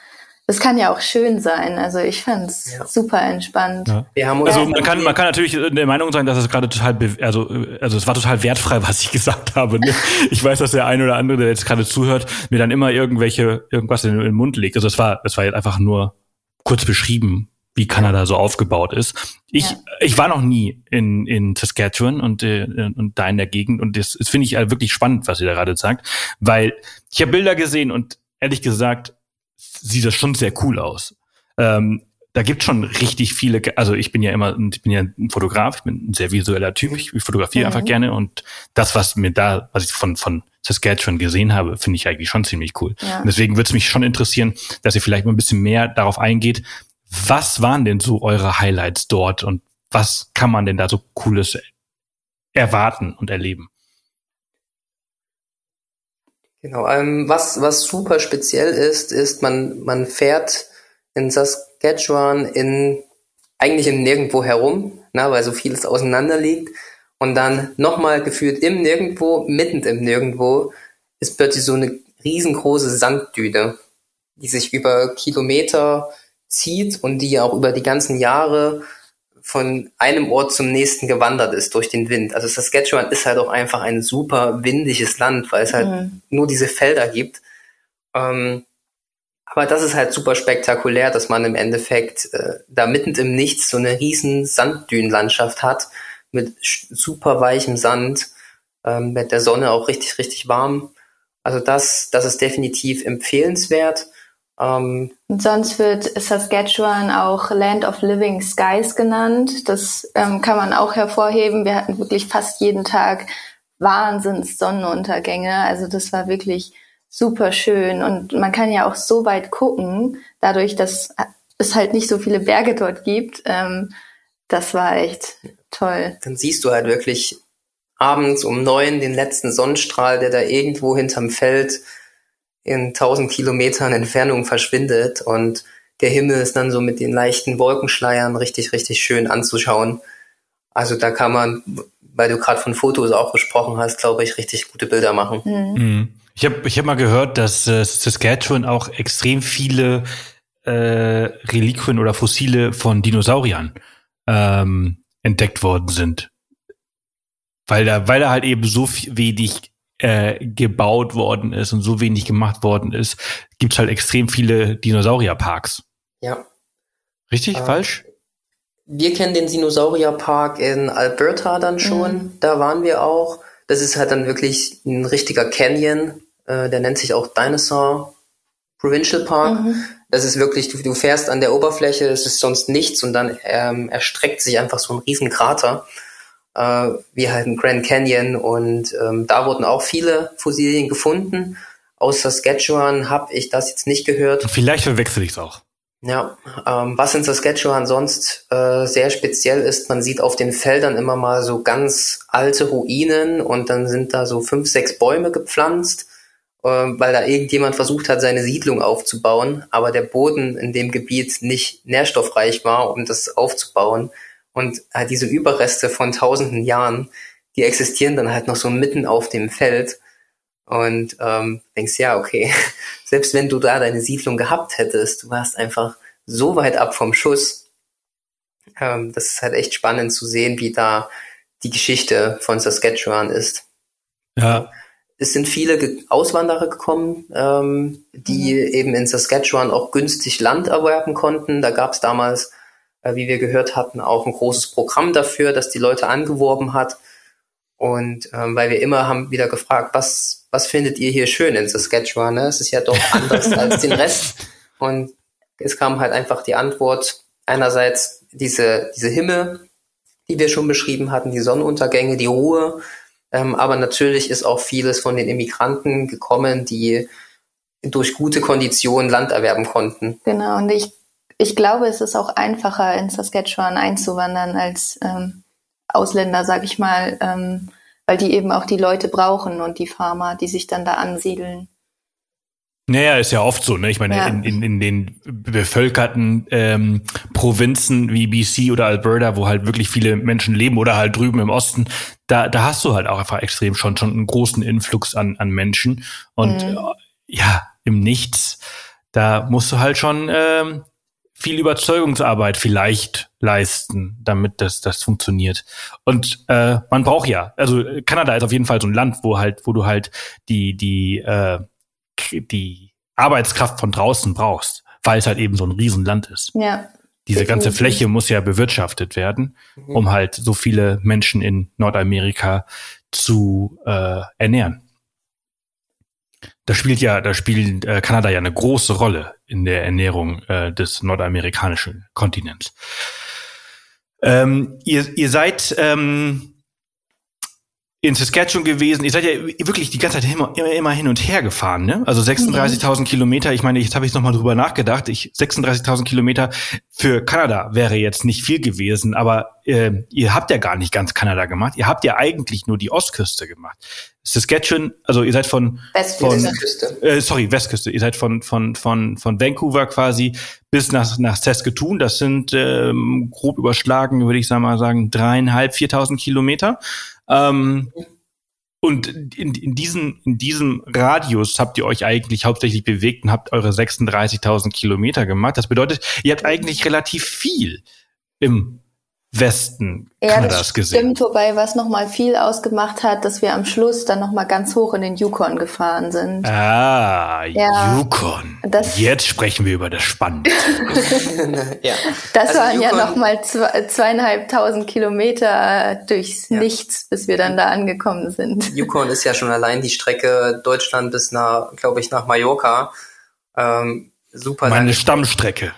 das kann ja auch schön sein. Also ich fand es ja. super entspannt. Ja. also man kann, man kann natürlich der Meinung sein, dass es gerade total, also, also es war total wertfrei, was ich gesagt habe. Ne? Ich weiß, dass der eine oder andere, der jetzt gerade zuhört, mir dann immer irgendwelche, irgendwas in, in den Mund legt. Also es war, es war jetzt einfach nur kurz beschrieben, wie Kanada so aufgebaut ist. Ich, ja. ich war noch nie in, in Saskatchewan und, äh, und da in der Gegend und das, das finde ich wirklich spannend, was ihr da gerade sagt, weil ich habe Bilder gesehen und ehrlich gesagt, sieht das schon sehr cool aus. Ähm, da gibt schon richtig viele, also ich bin ja immer, ich bin ja ein Fotograf, ich bin ein sehr visueller Typ, ich fotografiere mhm. einfach gerne und das, was mir da, was ich von, von Saskatchewan gesehen habe, finde ich eigentlich schon ziemlich cool. Ja. Und deswegen würde es mich schon interessieren, dass ihr vielleicht mal ein bisschen mehr darauf eingeht, was waren denn so eure Highlights dort und was kann man denn da so Cooles erwarten und erleben? Genau, ähm, was, was super speziell ist, ist, man, man fährt in Saskatchewan in, eigentlich in Nirgendwo herum, na, weil so vieles auseinander liegt. Und dann nochmal geführt im Nirgendwo, mitten im Nirgendwo, ist plötzlich so eine riesengroße Sanddüne, die sich über Kilometer zieht und die auch über die ganzen Jahre von einem Ort zum nächsten gewandert ist durch den Wind. Also Saskatchewan ist halt auch einfach ein super windiges Land, weil es halt mhm. nur diese Felder gibt. Ähm, aber das ist halt super spektakulär, dass man im Endeffekt äh, da mitten im Nichts so eine riesen Sanddünenlandschaft hat mit super weichem Sand, ähm, mit der Sonne auch richtig, richtig warm. Also das, das ist definitiv empfehlenswert. Ähm, und sonst wird Saskatchewan auch Land of Living Skies genannt. Das ähm, kann man auch hervorheben. Wir hatten wirklich fast jeden Tag Wahnsinns Sonnenuntergänge. Also das war wirklich super schön und man kann ja auch so weit gucken, dadurch, dass es halt nicht so viele Berge dort gibt. Ähm, das war echt toll. Dann siehst du halt wirklich abends um neun den letzten Sonnenstrahl, der da irgendwo hinterm Feld in tausend Kilometern Entfernung verschwindet und der Himmel ist dann so mit den leichten Wolkenschleiern richtig, richtig schön anzuschauen. Also da kann man, weil du gerade von Fotos auch gesprochen hast, glaube ich, richtig gute Bilder machen. Mhm. mhm. Ich habe ich hab mal gehört, dass äh, Saskatchewan auch extrem viele äh, Reliquien oder Fossile von Dinosauriern ähm, entdeckt worden sind. Weil da, weil da halt eben so wenig äh, gebaut worden ist und so wenig gemacht worden ist, gibt's halt extrem viele Dinosaurierparks. Ja. Richtig? Äh, falsch? Wir kennen den Dinosaurierpark in Alberta dann schon. Mhm. Da waren wir auch. Das ist halt dann wirklich ein richtiger Canyon. Äh, der nennt sich auch Dinosaur Provincial Park. Mhm. Das ist wirklich, du, du, fährst an der Oberfläche, es ist sonst nichts und dann ähm, erstreckt sich einfach so ein riesen Krater, äh, wie halt ein Grand Canyon. Und ähm, da wurden auch viele Fossilien gefunden. Aus Saskatchewan habe ich das jetzt nicht gehört. Vielleicht verwechsel ich es auch. Ja, ähm, was in Saskatchewan sonst äh, sehr speziell ist, man sieht auf den Feldern immer mal so ganz alte Ruinen und dann sind da so fünf, sechs Bäume gepflanzt, äh, weil da irgendjemand versucht hat, seine Siedlung aufzubauen, aber der Boden in dem Gebiet nicht nährstoffreich war, um das aufzubauen. Und äh, diese Überreste von tausenden Jahren, die existieren dann halt noch so mitten auf dem Feld. Und ähm, denkst, ja, okay, selbst wenn du da deine Siedlung gehabt hättest, du warst einfach so weit ab vom Schuss. Ähm, das ist halt echt spannend zu sehen, wie da die Geschichte von Saskatchewan ist. Ja. Es sind viele Auswanderer gekommen, ähm, die mhm. eben in Saskatchewan auch günstig Land erwerben konnten. Da gab es damals, äh, wie wir gehört hatten, auch ein großes Programm dafür, das die Leute angeworben hat. Und ähm, weil wir immer haben wieder gefragt, was, was findet ihr hier schön in Saskatchewan? Ne? Es ist ja doch anders als den Rest. Und es kam halt einfach die Antwort, einerseits diese, diese Himmel, die wir schon beschrieben hatten, die Sonnenuntergänge, die Ruhe. Ähm, aber natürlich ist auch vieles von den Immigranten gekommen, die durch gute Konditionen Land erwerben konnten. Genau, und ich, ich glaube, es ist auch einfacher, in Saskatchewan einzuwandern als ähm, Ausländer, sag ich mal, ähm, weil die eben auch die Leute brauchen und die Farmer, die sich dann da ansiedeln. Naja, ist ja oft so, ne? Ich meine, ja. in, in, in den bevölkerten ähm, Provinzen wie BC oder Alberta, wo halt wirklich viele Menschen leben oder halt drüben im Osten, da, da hast du halt auch einfach extrem schon, schon einen großen Influx an, an Menschen. Und mhm. ja, im Nichts, da musst du halt schon ähm, viel Überzeugungsarbeit vielleicht leisten, damit das, das funktioniert. Und äh, man braucht ja, also Kanada ist auf jeden Fall so ein Land, wo halt, wo du halt die, die, äh, die Arbeitskraft von draußen brauchst, weil es halt eben so ein Riesenland ist. Ja. Diese ganze Fläche muss ja bewirtschaftet werden, mhm. um halt so viele Menschen in Nordamerika zu äh, ernähren. Da spielt ja, da spielt äh, Kanada ja eine große Rolle in der Ernährung äh, des nordamerikanischen Kontinents. Ähm, ihr, ihr seid ähm, in Saskatchewan gewesen. Ihr seid ja wirklich die ganze Zeit immer, immer, immer hin und her gefahren, ne? Also 36.000 mhm. Kilometer. Ich meine, jetzt habe ich noch mal drüber nachgedacht. Ich 36.000 Kilometer für Kanada wäre jetzt nicht viel gewesen, aber äh, ihr habt ja gar nicht ganz Kanada gemacht. Ihr habt ja eigentlich nur die Ostküste gemacht. Saskatchewan, also ihr seid von, von. Äh, sorry Westküste. Ihr seid von von von von Vancouver quasi bis nach nach Saskatoon. Das sind ähm, grob überschlagen, würde ich sagen mal sagen dreieinhalb, viertausend Kilometer. Ähm, und in, in, diesen, in diesem Radius habt ihr euch eigentlich hauptsächlich bewegt und habt eure 36.000 Kilometer gemacht. Das bedeutet, ihr habt eigentlich relativ viel im Westen ja, Kanadas das gesehen. Stimmt, wobei was nochmal viel ausgemacht hat, dass wir am Schluss dann nochmal ganz hoch in den Yukon gefahren sind. Ah, ja, Yukon. Das, Jetzt sprechen wir über das Spannende. ja. Das also waren Yukon, ja nochmal zwei, zweieinhalbtausend Kilometer durchs ja. Nichts, bis wir dann da angekommen sind. Yukon ist ja schon allein die Strecke Deutschland bis nach, glaube ich, nach Mallorca. Ähm, super. Meine Stammstrecke.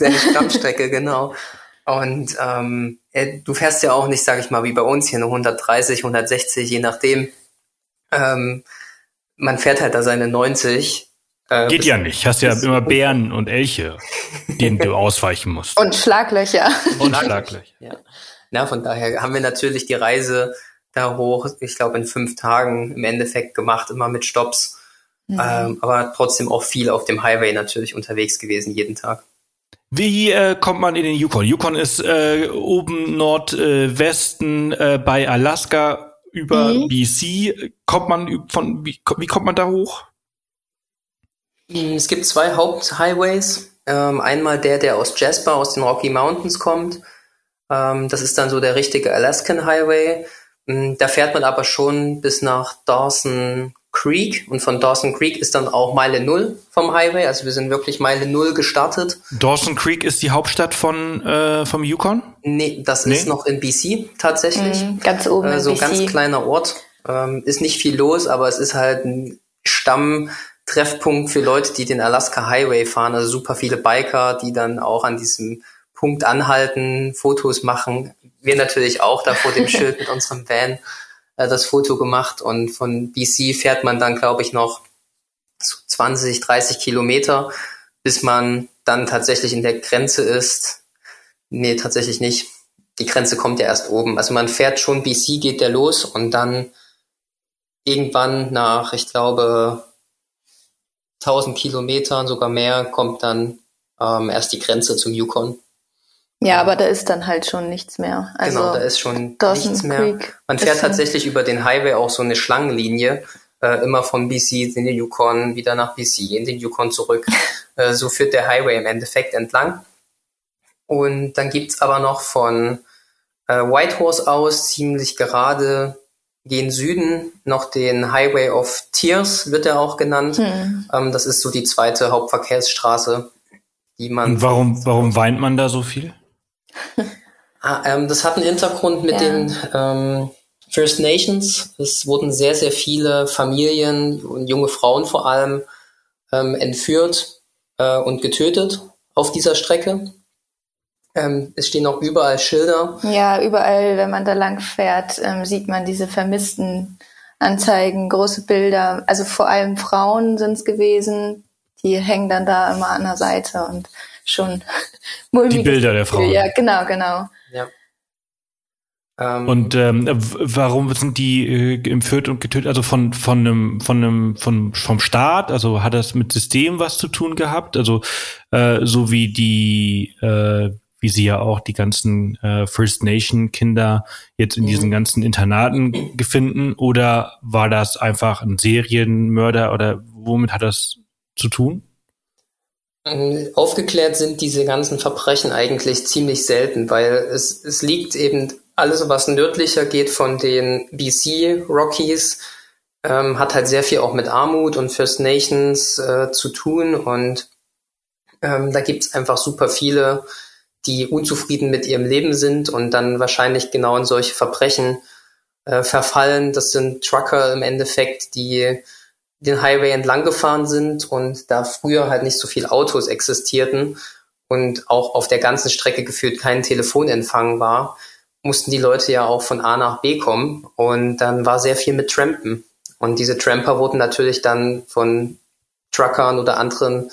Deine Stammstrecke, genau. Und ähm, äh, du fährst ja auch nicht, sage ich mal, wie bei uns hier nur 130, 160, je nachdem. Ähm, man fährt halt da seine 90. Äh, Geht ja nicht. Hast ja immer Bären und Elche, denen du ausweichen musst. Und Schlaglöcher. Und Schlaglöcher. Ja. Na, von daher haben wir natürlich die Reise da hoch, ich glaube in fünf Tagen im Endeffekt gemacht, immer mit Stops. Mhm. Ähm, aber trotzdem auch viel auf dem Highway natürlich unterwegs gewesen, jeden Tag. Wie äh, kommt man in den Yukon? Yukon ist äh, oben Nordwesten äh, bei Alaska über mhm. BC. Kommt man von wie, wie, kommt man da hoch? Mm, es gibt zwei Haupthighways. Ähm, einmal der, der aus Jasper, aus den Rocky Mountains kommt. Ähm, das ist dann so der richtige Alaskan Highway. Mm, da fährt man aber schon bis nach Dawson Creek und von Dawson Creek ist dann auch Meile Null vom Highway. Also wir sind wirklich Meile Null gestartet. Dawson Creek ist die Hauptstadt von äh, vom Yukon? Nee, das nee? ist noch in BC tatsächlich. Mhm, ganz oben. Äh, so ein ganz kleiner Ort. Ähm, ist nicht viel los, aber es ist halt ein Stammtreffpunkt für Leute, die den Alaska Highway fahren. Also super viele Biker, die dann auch an diesem Punkt anhalten, Fotos machen. Wir natürlich auch da vor dem Schild mit unserem Van äh, das Foto gemacht und von BC fährt man dann, glaube ich, noch 20, 30 Kilometer, bis man dann tatsächlich in der Grenze ist. Nee, tatsächlich nicht. Die Grenze kommt ja erst oben. Also man fährt schon BC, geht der los und dann irgendwann nach, ich glaube, 1000 Kilometern, sogar mehr, kommt dann ähm, erst die Grenze zum Yukon. Ja, aber da ist dann halt schon nichts mehr. Also genau, da ist schon Dawson nichts mehr. Creek Man fährt tatsächlich über den Highway auch so eine Schlangenlinie, äh, immer von BC in den Yukon, wieder nach BC, in den Yukon zurück. äh, so führt der Highway im Endeffekt entlang. Und dann gibt's aber noch von äh, Whitehorse aus ziemlich gerade gen Süden noch den Highway of Tears, wird er auch genannt. Hm. Ähm, das ist so die zweite Hauptverkehrsstraße, die man. Und warum, warum weint man da so viel? Ah, ähm, das hat einen Hintergrund mit ja. den ähm, First Nations. Es wurden sehr, sehr viele Familien und junge Frauen vor allem ähm, entführt äh, und getötet auf dieser Strecke. Ähm, es stehen auch überall Schilder. Ja, überall, wenn man da lang fährt, ähm, sieht man diese vermissten Anzeigen, große Bilder. Also vor allem Frauen sind es gewesen, die hängen dann da immer an der Seite und schon mulmig. Die Bilder der Frau. Ja, genau, genau. Ja. Ähm, und ähm, warum sind die äh, entführt und getötet? Also von von einem von einem von vom Staat? Also hat das mit System was zu tun gehabt? Also äh, so wie die äh, wie sie ja auch die ganzen äh, First Nation Kinder jetzt in mhm. diesen ganzen Internaten gefunden? Oder war das einfach ein Serienmörder oder womit hat das zu tun? Ähm, aufgeklärt sind diese ganzen Verbrechen eigentlich ziemlich selten, weil es, es liegt eben alles, was nördlicher geht von den BC Rockies, ähm, hat halt sehr viel auch mit Armut und First Nations äh, zu tun und ähm, da gibt's einfach super viele, die unzufrieden mit ihrem Leben sind und dann wahrscheinlich genau in solche Verbrechen äh, verfallen. Das sind Trucker im Endeffekt, die den Highway entlang gefahren sind und da früher halt nicht so viele Autos existierten und auch auf der ganzen Strecke gefühlt kein Telefonempfang war, mussten die Leute ja auch von A nach B kommen und dann war sehr viel mit Trampen. Und diese Tramper wurden natürlich dann von Truckern oder anderen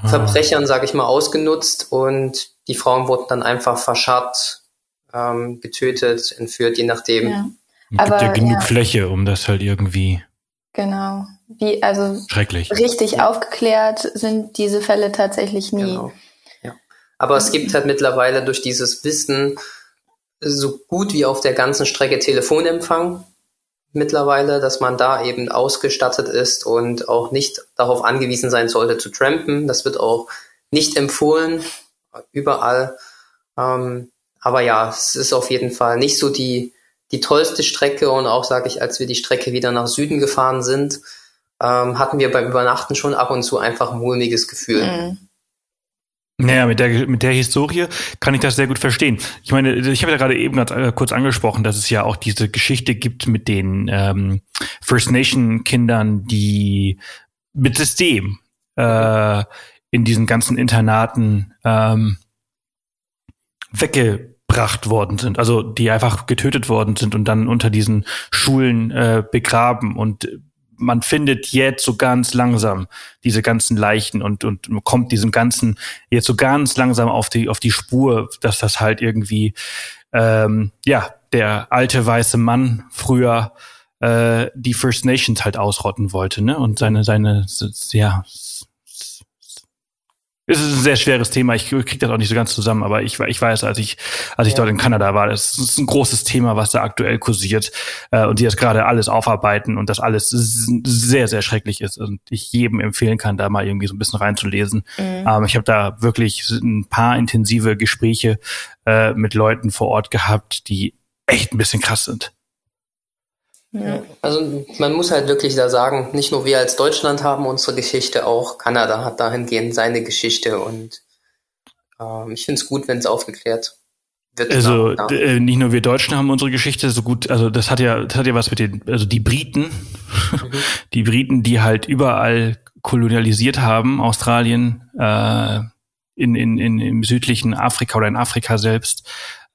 ah. Verbrechern, sage ich mal, ausgenutzt und die Frauen wurden dann einfach verscharrt, ähm, getötet, entführt, je nachdem. Ja. Gibt Aber, ja genug ja. Fläche, um das halt irgendwie Genau. Wie, also Schrecklich. richtig ja. aufgeklärt sind diese Fälle tatsächlich nie. Genau. Ja. Aber es gibt halt mittlerweile durch dieses Wissen so gut wie auf der ganzen Strecke Telefonempfang mittlerweile, dass man da eben ausgestattet ist und auch nicht darauf angewiesen sein sollte zu trampen. Das wird auch nicht empfohlen, überall. Ähm, aber ja, es ist auf jeden Fall nicht so die die tollste Strecke und auch, sage ich, als wir die Strecke wieder nach Süden gefahren sind, ähm, hatten wir beim Übernachten schon ab und zu einfach ein mulmiges Gefühl. Mhm. Naja, mit der, mit der Historie kann ich das sehr gut verstehen. Ich meine, ich habe ja gerade eben ganz äh, kurz angesprochen, dass es ja auch diese Geschichte gibt mit den ähm, First Nation Kindern, die mit System äh, in diesen ganzen Internaten ähm, wegge umgebracht worden sind, also die einfach getötet worden sind und dann unter diesen Schulen äh, begraben. Und man findet jetzt so ganz langsam diese ganzen Leichen und, und kommt diesem Ganzen jetzt so ganz langsam auf die, auf die Spur, dass das halt irgendwie, ähm, ja, der alte weiße Mann früher äh, die First Nations halt ausrotten wollte, ne? Und seine, seine, ja, es ist ein sehr schweres Thema. Ich kriege das auch nicht so ganz zusammen, aber ich, ich weiß, als ich, als ich ja. dort in Kanada war, das ist ein großes Thema, was da aktuell kursiert äh, und die das gerade alles aufarbeiten und das alles sehr, sehr schrecklich ist und ich jedem empfehlen kann, da mal irgendwie so ein bisschen reinzulesen. Mhm. Ähm, ich habe da wirklich ein paar intensive Gespräche äh, mit Leuten vor Ort gehabt, die echt ein bisschen krass sind. Ja. Also man muss halt wirklich da sagen, nicht nur wir als Deutschland haben unsere Geschichte, auch Kanada hat dahingehend seine Geschichte und ähm, ich finde es gut, wenn es aufgeklärt wird. Also äh, nicht nur wir Deutschen haben unsere Geschichte so gut, also das hat ja, das hat ja was mit den, also die Briten, mhm. die Briten, die halt überall kolonialisiert haben, Australien, äh, in, in, in, im südlichen Afrika oder in Afrika selbst,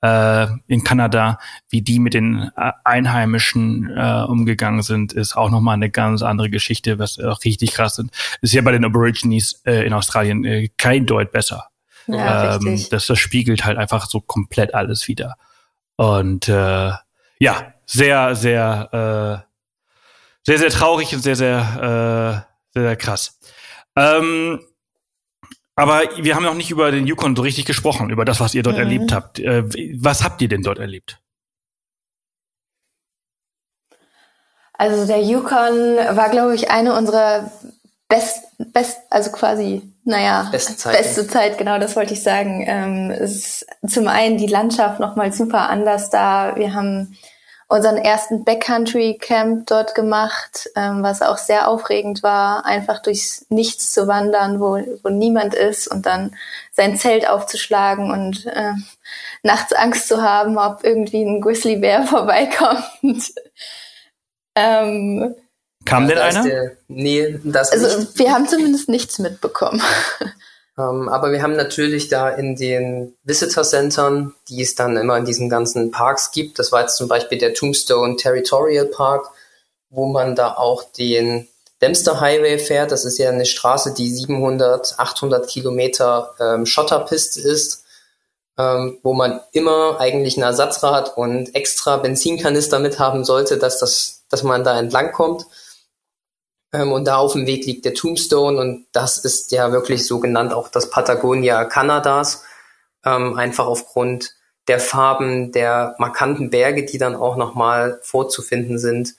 äh, in Kanada, wie die mit den äh, Einheimischen äh, umgegangen sind, ist auch nochmal eine ganz andere Geschichte, was auch richtig krass sind. Ist ja bei den Aborigines äh, in Australien äh, kein Deut besser. Ja, ähm, das, das spiegelt halt einfach so komplett alles wieder. Und äh, ja, sehr, sehr, äh, sehr, sehr traurig und sehr, sehr, äh, sehr, sehr krass. Ähm, aber wir haben noch nicht über den Yukon so richtig gesprochen, über das, was ihr dort mhm. erlebt habt. Äh, was habt ihr denn dort erlebt? Also der Yukon war, glaube ich, eine unserer best, best, also quasi, naja, beste Zeit, beste Zeit genau, das wollte ich sagen. Ähm, es ist zum einen die Landschaft nochmal super anders da. Wir haben unseren ersten Backcountry Camp dort gemacht, ähm, was auch sehr aufregend war, einfach durchs Nichts zu wandern, wo, wo niemand ist und dann sein Zelt aufzuschlagen und äh, nachts Angst zu haben, ob irgendwie ein Grizzlybär vorbeikommt. ähm, Kam denn einer? Der, nee, das Also nicht. wir haben zumindest nichts mitbekommen. Ähm, aber wir haben natürlich da in den Visitor Centern, die es dann immer in diesen ganzen Parks gibt, das war jetzt zum Beispiel der Tombstone Territorial Park, wo man da auch den Dempster Highway fährt. Das ist ja eine Straße, die 700, 800 Kilometer ähm, Schotterpiste ist, ähm, wo man immer eigentlich ein Ersatzrad und extra Benzinkanister mithaben sollte, dass, das, dass man da entlang kommt. Ähm, und da auf dem Weg liegt der Tombstone und das ist ja wirklich so genannt auch das Patagonia Kanadas, ähm, einfach aufgrund der Farben, der markanten Berge, die dann auch nochmal vorzufinden sind.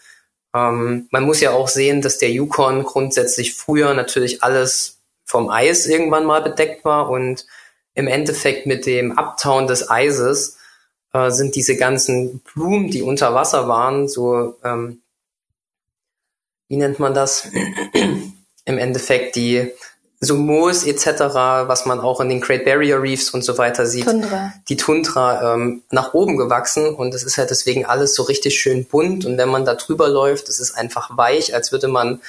Ähm, man muss ja auch sehen, dass der Yukon grundsätzlich früher natürlich alles vom Eis irgendwann mal bedeckt war und im Endeffekt mit dem Abtauen des Eises äh, sind diese ganzen Blumen, die unter Wasser waren, so ähm, wie nennt man das? Im Endeffekt die so Moos etc., was man auch in den Great Barrier Reefs und so weiter sieht, Tundra. die Tundra ähm, nach oben gewachsen und es ist halt deswegen alles so richtig schön bunt und wenn man da drüber läuft, es ist einfach weich, als würde man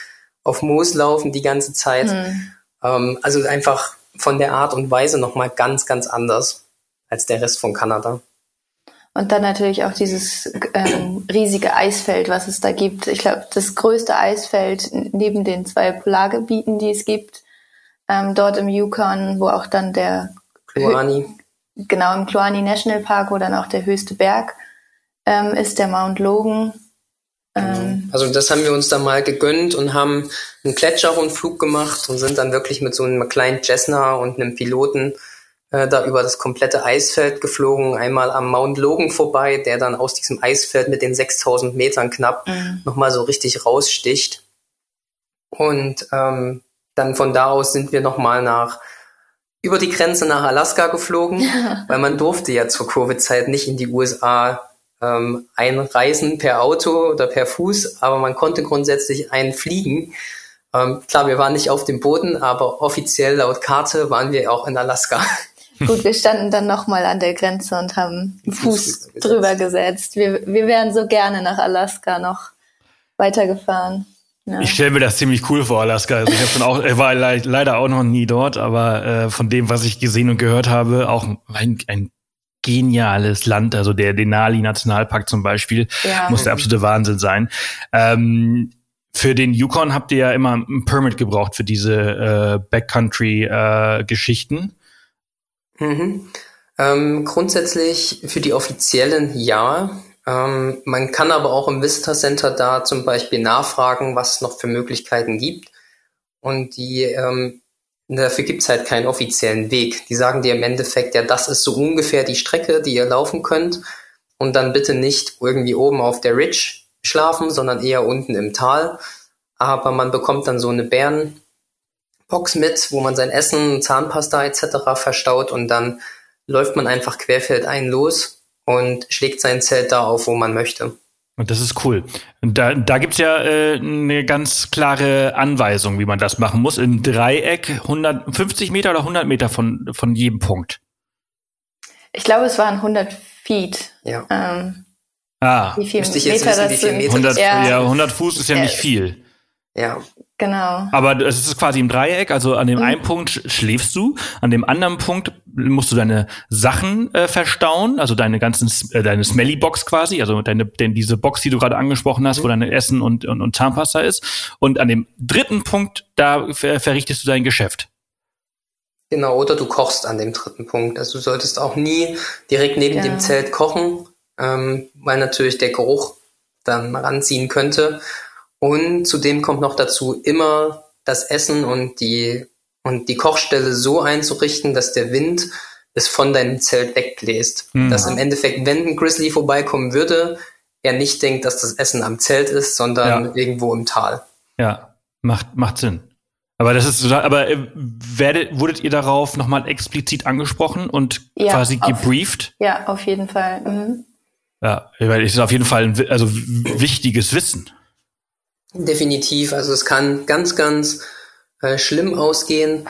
auf Moos laufen die ganze Zeit. Hm. Ähm, also einfach von der Art und Weise nochmal ganz, ganz anders als der Rest von Kanada. Und dann natürlich auch dieses ähm, riesige Eisfeld, was es da gibt. Ich glaube, das größte Eisfeld neben den zwei Polargebieten, die es gibt, ähm, dort im Yukon, wo auch dann der Kluani. Genau, im Kluani National Park, wo dann auch der höchste Berg ähm, ist, der Mount Logan. Ähm, also das haben wir uns dann mal gegönnt und haben einen Gletscherrundflug gemacht und sind dann wirklich mit so einem kleinen Cessna und einem Piloten äh, da über das komplette Eisfeld geflogen, einmal am Mount Logan vorbei, der dann aus diesem Eisfeld mit den 6000 Metern knapp mhm. nochmal so richtig raussticht. Und ähm, dann von da aus sind wir nochmal nach über die Grenze nach Alaska geflogen, weil man durfte ja zur Covid-Zeit nicht in die USA ähm, einreisen per Auto oder per Fuß, aber man konnte grundsätzlich einfliegen. Ähm, klar, wir waren nicht auf dem Boden, aber offiziell laut Karte waren wir auch in Alaska. Gut, wir standen dann nochmal an der Grenze und haben einen Fuß drüber gesetzt. Wir, wir wären so gerne nach Alaska noch weitergefahren. Ja. Ich stelle mir das ziemlich cool vor, Alaska. Also ich auch, war le leider auch noch nie dort, aber äh, von dem, was ich gesehen und gehört habe, auch ein, ein geniales Land. Also der Denali Nationalpark zum Beispiel ja. muss der absolute Wahnsinn sein. Ähm, Für den Yukon habt ihr ja immer ein Permit gebraucht für diese äh, Backcountry-Geschichten. Äh, mhm. ähm, grundsätzlich für die offiziellen ja. Ähm, man kann aber auch im Visitor Center da zum Beispiel nachfragen, was es noch für Möglichkeiten gibt. Und die ähm, dafür gibt's halt keinen offiziellen Weg. Die sagen dir im Endeffekt, ja, das ist so ungefähr die Strecke, die ihr laufen könnt. Und dann bitte nicht irgendwie oben auf der Ridge schlafen, sondern eher unten im Tal. Aber man bekommt dann so eine Bärenbox mit, wo man sein Essen, Zahnpasta etc. verstaut und dann läuft man einfach querfeldein los und schlägt sein Zelt da auf, wo man möchte. Und das ist cool. Und da, da gibt's ja äh, eine ganz klare Anweisung, wie man das machen muss. Im Dreieck 150 Meter oder 100 Meter von, von jedem Punkt. Ich glaube, es waren 100 Feet. Ja. Ähm, Ah, wie viel Müsste ich jetzt Meter wissen, das wie viel sind. Meter 100, Ja. ja, 100 Fuß ist ja Ja. nicht viel. Ja, Genau. Aber es ist quasi im Dreieck, also an dem Mhm. einen Punkt sch- schläfst du, an dem anderen Punkt musst du deine Sachen äh, verstauen, also deine ganzen, äh, deine Smelly Box quasi, also deine, denn diese Box, die du gerade angesprochen hast, wo deine Essen und, und, und Zahnpasta ist. Und an dem dritten Punkt, da ver verrichtest du dein Geschäft. genau. Oder du kochst an dem dritten Punkt. Also du solltest auch nie direkt neben Ja. dem Zelt kochen, ähm, weil natürlich der Geruch dann ranziehen könnte. Und zudem kommt noch dazu, immer das Essen und die, und die Kochstelle so einzurichten, dass der Wind es von deinem Zelt wegbläst. Mhm. Dass im Endeffekt, wenn ein Grizzly vorbeikommen würde, er nicht denkt, dass das Essen am Zelt ist, sondern Ja. irgendwo im Tal. Ja, macht, macht Sinn. Aber das ist total, aber äh, werdet, wurdet ihr darauf nochmal explizit angesprochen und Ja, quasi auf- gebrieft? Ja, auf jeden Fall. Mhm. Ja, weil es ist auf jeden Fall ein also wichtiges Wissen. Definitiv. Also es kann ganz, ganz äh, schlimm ausgehen.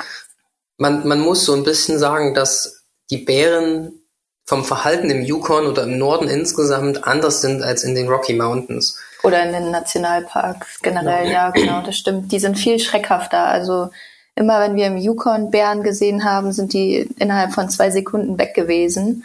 Man, man muss so ein bisschen sagen, dass die Bären vom Verhalten im Yukon oder im Norden insgesamt anders sind als in den Rocky Mountains. Oder in den Nationalparks generell, ja, genau, das stimmt. Die sind viel schreckhafter. Also immer wenn wir im Yukon Bären gesehen haben, sind die innerhalb von zwei Sekunden weg gewesen.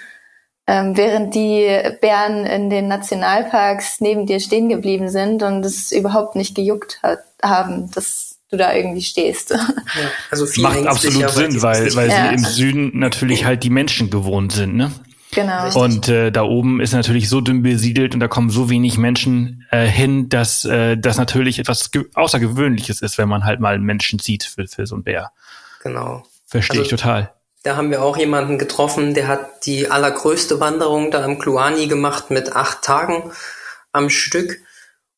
Ähm, während die Bären in den Nationalparks neben dir stehen geblieben sind und es überhaupt nicht gejuckt hat, haben, dass du da irgendwie stehst. Ja, also viel Macht absolut Sinn, weil, weil Ja. sie im Süden natürlich halt die Menschen gewohnt sind, ne? genau. Richtig. Und äh, da oben ist natürlich so dünn besiedelt und da kommen so wenig Menschen äh, hin, dass äh, das natürlich etwas ge- Außergewöhnliches ist, wenn man halt mal Menschen sieht für, für so einen Bär. Genau. Verstehe Also- ich total. Da haben wir auch jemanden getroffen, der hat die allergrößte Wanderung da im Kluani gemacht mit acht Tagen am Stück.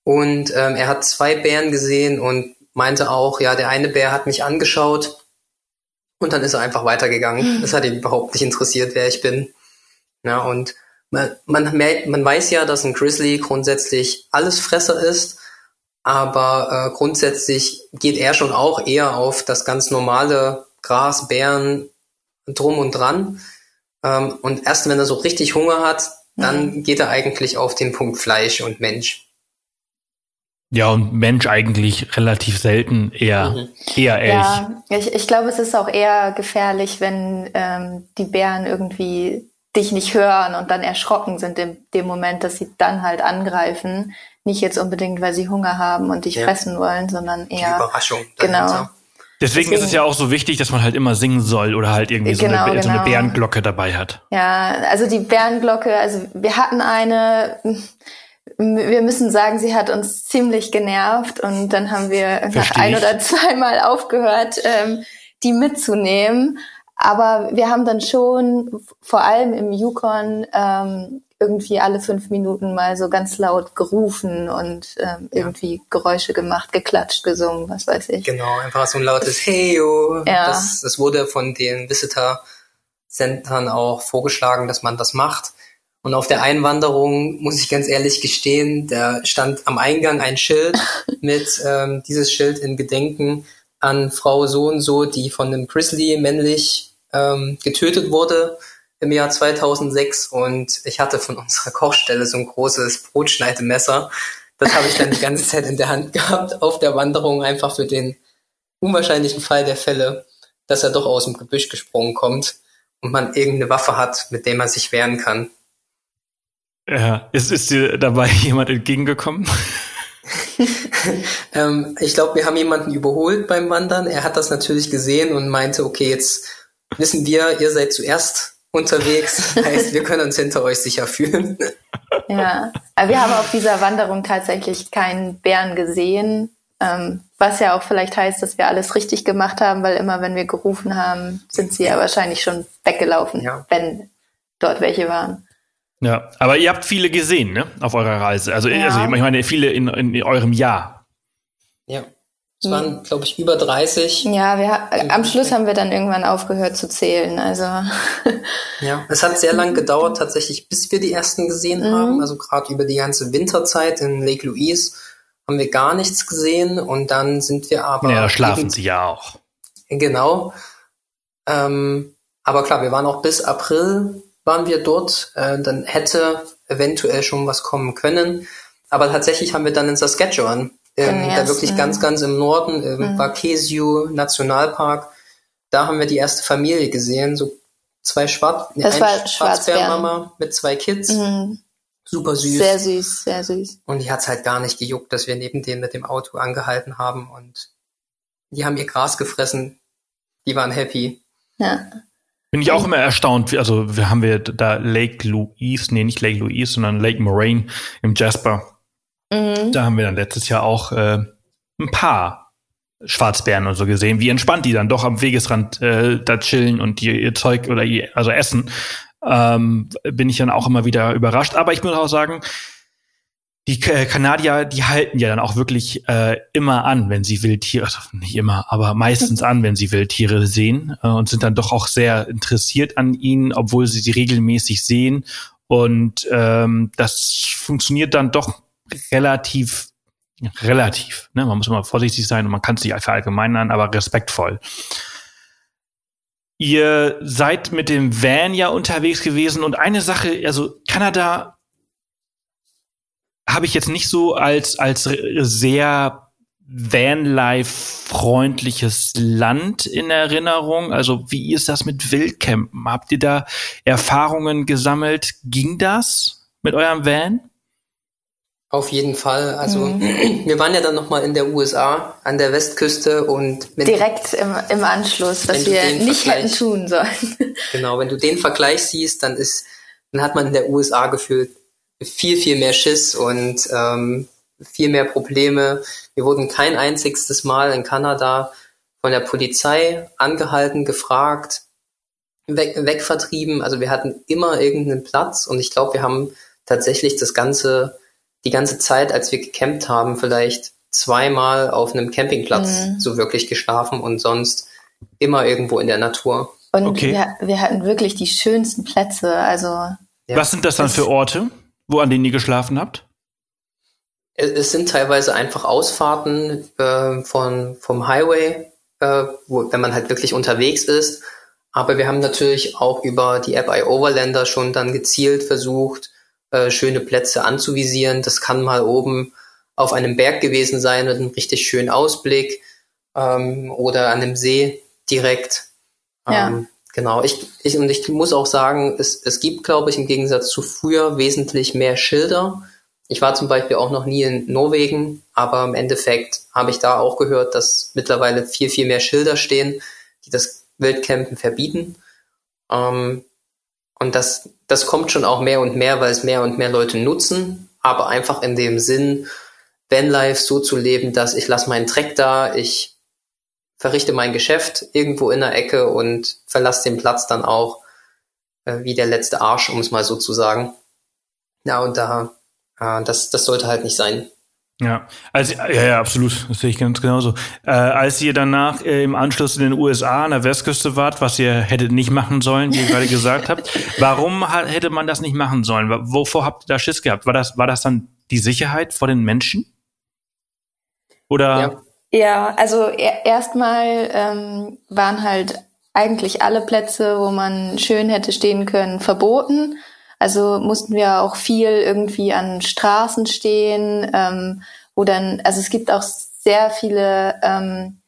Und ähm, er hat zwei Bären gesehen und meinte auch, ja, der eine Bär hat mich angeschaut und dann ist er einfach weitergegangen. Das hat ihn überhaupt nicht interessiert, wer ich bin. Ja, und man, man, man weiß ja, dass ein Grizzly grundsätzlich Allesfresser ist, aber äh, grundsätzlich geht er schon auch eher auf das ganz normale Gras, Beeren, drum und dran. Ähm, und erst wenn er so richtig Hunger hat, dann geht er eigentlich auf den Punkt Fleisch und Mensch. Ja, und Mensch eigentlich relativ selten, eher, Mhm. eher Elch. Ja, ich, ich glaube, es ist auch eher gefährlich, wenn ähm, die Bären irgendwie dich nicht hören und dann erschrocken sind in dem Moment, dass sie dann halt angreifen. Nicht jetzt unbedingt, weil sie Hunger haben und dich Ja. fressen wollen, sondern Die eher. Überraschung. Genau. dahinter. Deswegen, ist es Deswegen- ja auch so wichtig, dass man halt immer singen soll oder halt irgendwie so, Genau, eine, so eine genau. Bärenglocke dabei hat. Ja, also die Bärenglocke, also wir hatten eine, wir müssen sagen, sie hat uns ziemlich genervt und dann haben wir nach ein ich. oder zweimal aufgehört, ähm, die mitzunehmen. Aber wir haben dann schon, vor allem im Yukon, ähm, irgendwie alle fünf Minuten mal so ganz laut gerufen und ähm, irgendwie Geräusche gemacht, geklatscht, gesungen, was weiß ich. Genau, einfach so ein lautes Heyo. Ja. Das, das wurde von den Visitor-Centern auch vorgeschlagen, dass man das macht. Und auf der Einwanderung, muss ich ganz ehrlich gestehen, da stand am Eingang ein Schild mit ähm, dieses Schild in Gedenken an Frau so und so, die von einem Grizzly männlich ähm, getötet wurde im Jahr 2006. Und ich hatte von unserer Kochstelle so ein großes Brotschneidemesser. Das habe ich dann die ganze Zeit in der Hand gehabt auf der Wanderung, einfach für den unwahrscheinlichen Fall der Fälle, dass er doch aus dem Gebüsch gesprungen kommt und man irgendeine Waffe hat, mit der man sich wehren kann. Ja, ist, ist dir dabei jemand entgegengekommen? ähm, ich glaube, wir haben jemanden überholt beim Wandern. Er hat das natürlich gesehen und meinte, okay, jetzt wissen wir, ihr seid zuerst unterwegs. heißt, wir können uns hinter euch sicher fühlen. Ja, aber wir haben auf dieser Wanderung tatsächlich keinen Bären gesehen. Ähm, was ja auch vielleicht heißt, dass wir alles richtig gemacht haben, weil immer, wenn wir gerufen haben, sind sie ja wahrscheinlich schon weggelaufen, ja. wenn dort welche waren. Ja, aber ihr habt viele gesehen, ne, auf eurer Reise. Also, ja. also ich meine, viele in, in eurem Jahr. Ja. Es waren, glaube ich, über 30. Ja, wir, am Schluss haben wir dann irgendwann aufgehört zu zählen. Also ja, es hat sehr lang gedauert tatsächlich, bis wir die ersten gesehen mhm. haben. Also gerade über die ganze Winterzeit in Lake Louise haben wir gar nichts gesehen und dann sind wir aber. Ja, da schlafen eben, sie ja auch. Genau. Ähm, aber klar, wir waren auch bis April waren wir dort. Äh, dann hätte eventuell schon was kommen können. Aber tatsächlich haben wir dann in Saskatchewan ähm, da wirklich ganz, ganz im Norden, im mhm. Bakesio Nationalpark. Da haben wir die erste Familie gesehen, so zwei Schwarz, ein war Schwarzbärmama mit zwei Kids. Mhm. Super süß. Sehr süß, sehr süß. Und die hat's halt gar nicht gejuckt, dass wir neben denen mit dem Auto angehalten haben und die haben ihr Gras gefressen. Die waren happy. Ja. Bin ich auch immer erstaunt. Also wir haben wir da Lake Louise, nee, nicht Lake Louise, sondern Lake Moraine im Jasper. Mhm. Da haben wir dann letztes Jahr auch äh, ein paar Schwarzbären und so gesehen, wie entspannt die dann doch am Wegesrand äh, da chillen und ihr, ihr Zeug oder ihr, also essen. Ähm, bin ich dann auch immer wieder überrascht. Aber ich muss auch sagen, die äh, Kanadier, die halten ja dann auch wirklich äh, immer an, wenn sie Wildtiere, also nicht immer, aber meistens an, wenn sie Wildtiere sehen äh, und sind dann doch auch sehr interessiert an ihnen, obwohl sie sie regelmäßig sehen. Und ähm, das funktioniert dann doch relativ, relativ, ne? man muss immer vorsichtig sein und man kann es nicht verallgemeinern, aber respektvoll. Ihr seid mit dem Van ja unterwegs gewesen und eine Sache, also Kanada habe ich jetzt nicht so als, als sehr Vanlife-freundliches Land in Erinnerung? Also wie ist das mit Wildcampen? Habt ihr da Erfahrungen gesammelt? Ging das mit eurem Van? Auf jeden Fall. Also mhm. wir waren ja dann nochmal in der USA an der Westküste und direkt im, im Anschluss, was wir nicht Vergleich, hätten tun sollen. Genau, wenn du den Vergleich siehst, dann ist, dann hat man in der USA gefühlt viel, viel mehr Schiss und ähm, viel mehr Probleme. Wir wurden kein einziges Mal in Kanada von der Polizei angehalten, gefragt, weg, wegvertrieben. Also wir hatten immer irgendeinen Platz und ich glaube, wir haben tatsächlich das ganze die ganze Zeit, als wir gecampt haben, vielleicht zweimal auf einem Campingplatz mhm. so wirklich geschlafen und sonst immer irgendwo in der Natur. Und okay. wir, wir hatten wirklich die schönsten Plätze. Also ja. was sind das dann für Orte, wo an denen ihr geschlafen habt? Es sind teilweise einfach Ausfahrten äh, von vom Highway, äh, wo, wenn man halt wirklich unterwegs ist. Aber wir haben natürlich auch über die App iOverlander schon dann gezielt versucht, äh, schöne Plätze anzuvisieren. Das kann mal oben auf einem Berg gewesen sein mit einem richtig schönen Ausblick ähm, oder an einem See direkt. Ähm, ja. Genau, ich, ich, und ich muss auch sagen, es, es gibt, glaube ich, im Gegensatz zu früher wesentlich mehr Schilder. Ich war zum Beispiel auch noch nie in Norwegen, aber im Endeffekt habe ich da auch gehört, dass mittlerweile viel, viel mehr Schilder stehen, die das Wildcampen verbieten. Ähm, und das, das kommt schon auch mehr und mehr, weil es mehr und mehr Leute nutzen, aber einfach in dem Sinn, Vanlife so zu leben, dass ich lasse meinen Dreck da, ich verrichte mein Geschäft irgendwo in der Ecke und verlasse den Platz dann auch äh, wie der letzte Arsch, um es mal so zu sagen. Ja, und da, äh, das, das sollte halt nicht sein. Ja, also ja, ja, absolut, das sehe ich ganz genauso. Äh, als ihr danach äh, im Anschluss in den USA an der Westküste wart, was ihr hättet nicht machen sollen, wie ihr gerade gesagt habt, warum hätte man das nicht machen sollen? Wovor habt ihr da Schiss gehabt? War das, war das dann die Sicherheit vor den Menschen? Oder? Ja, ja also er, erstmal ähm, waren halt eigentlich alle Plätze, wo man schön hätte stehen können, verboten. Also mussten wir auch viel irgendwie an Straßen stehen, ähm, wo dann, also es gibt auch sehr viele ähm,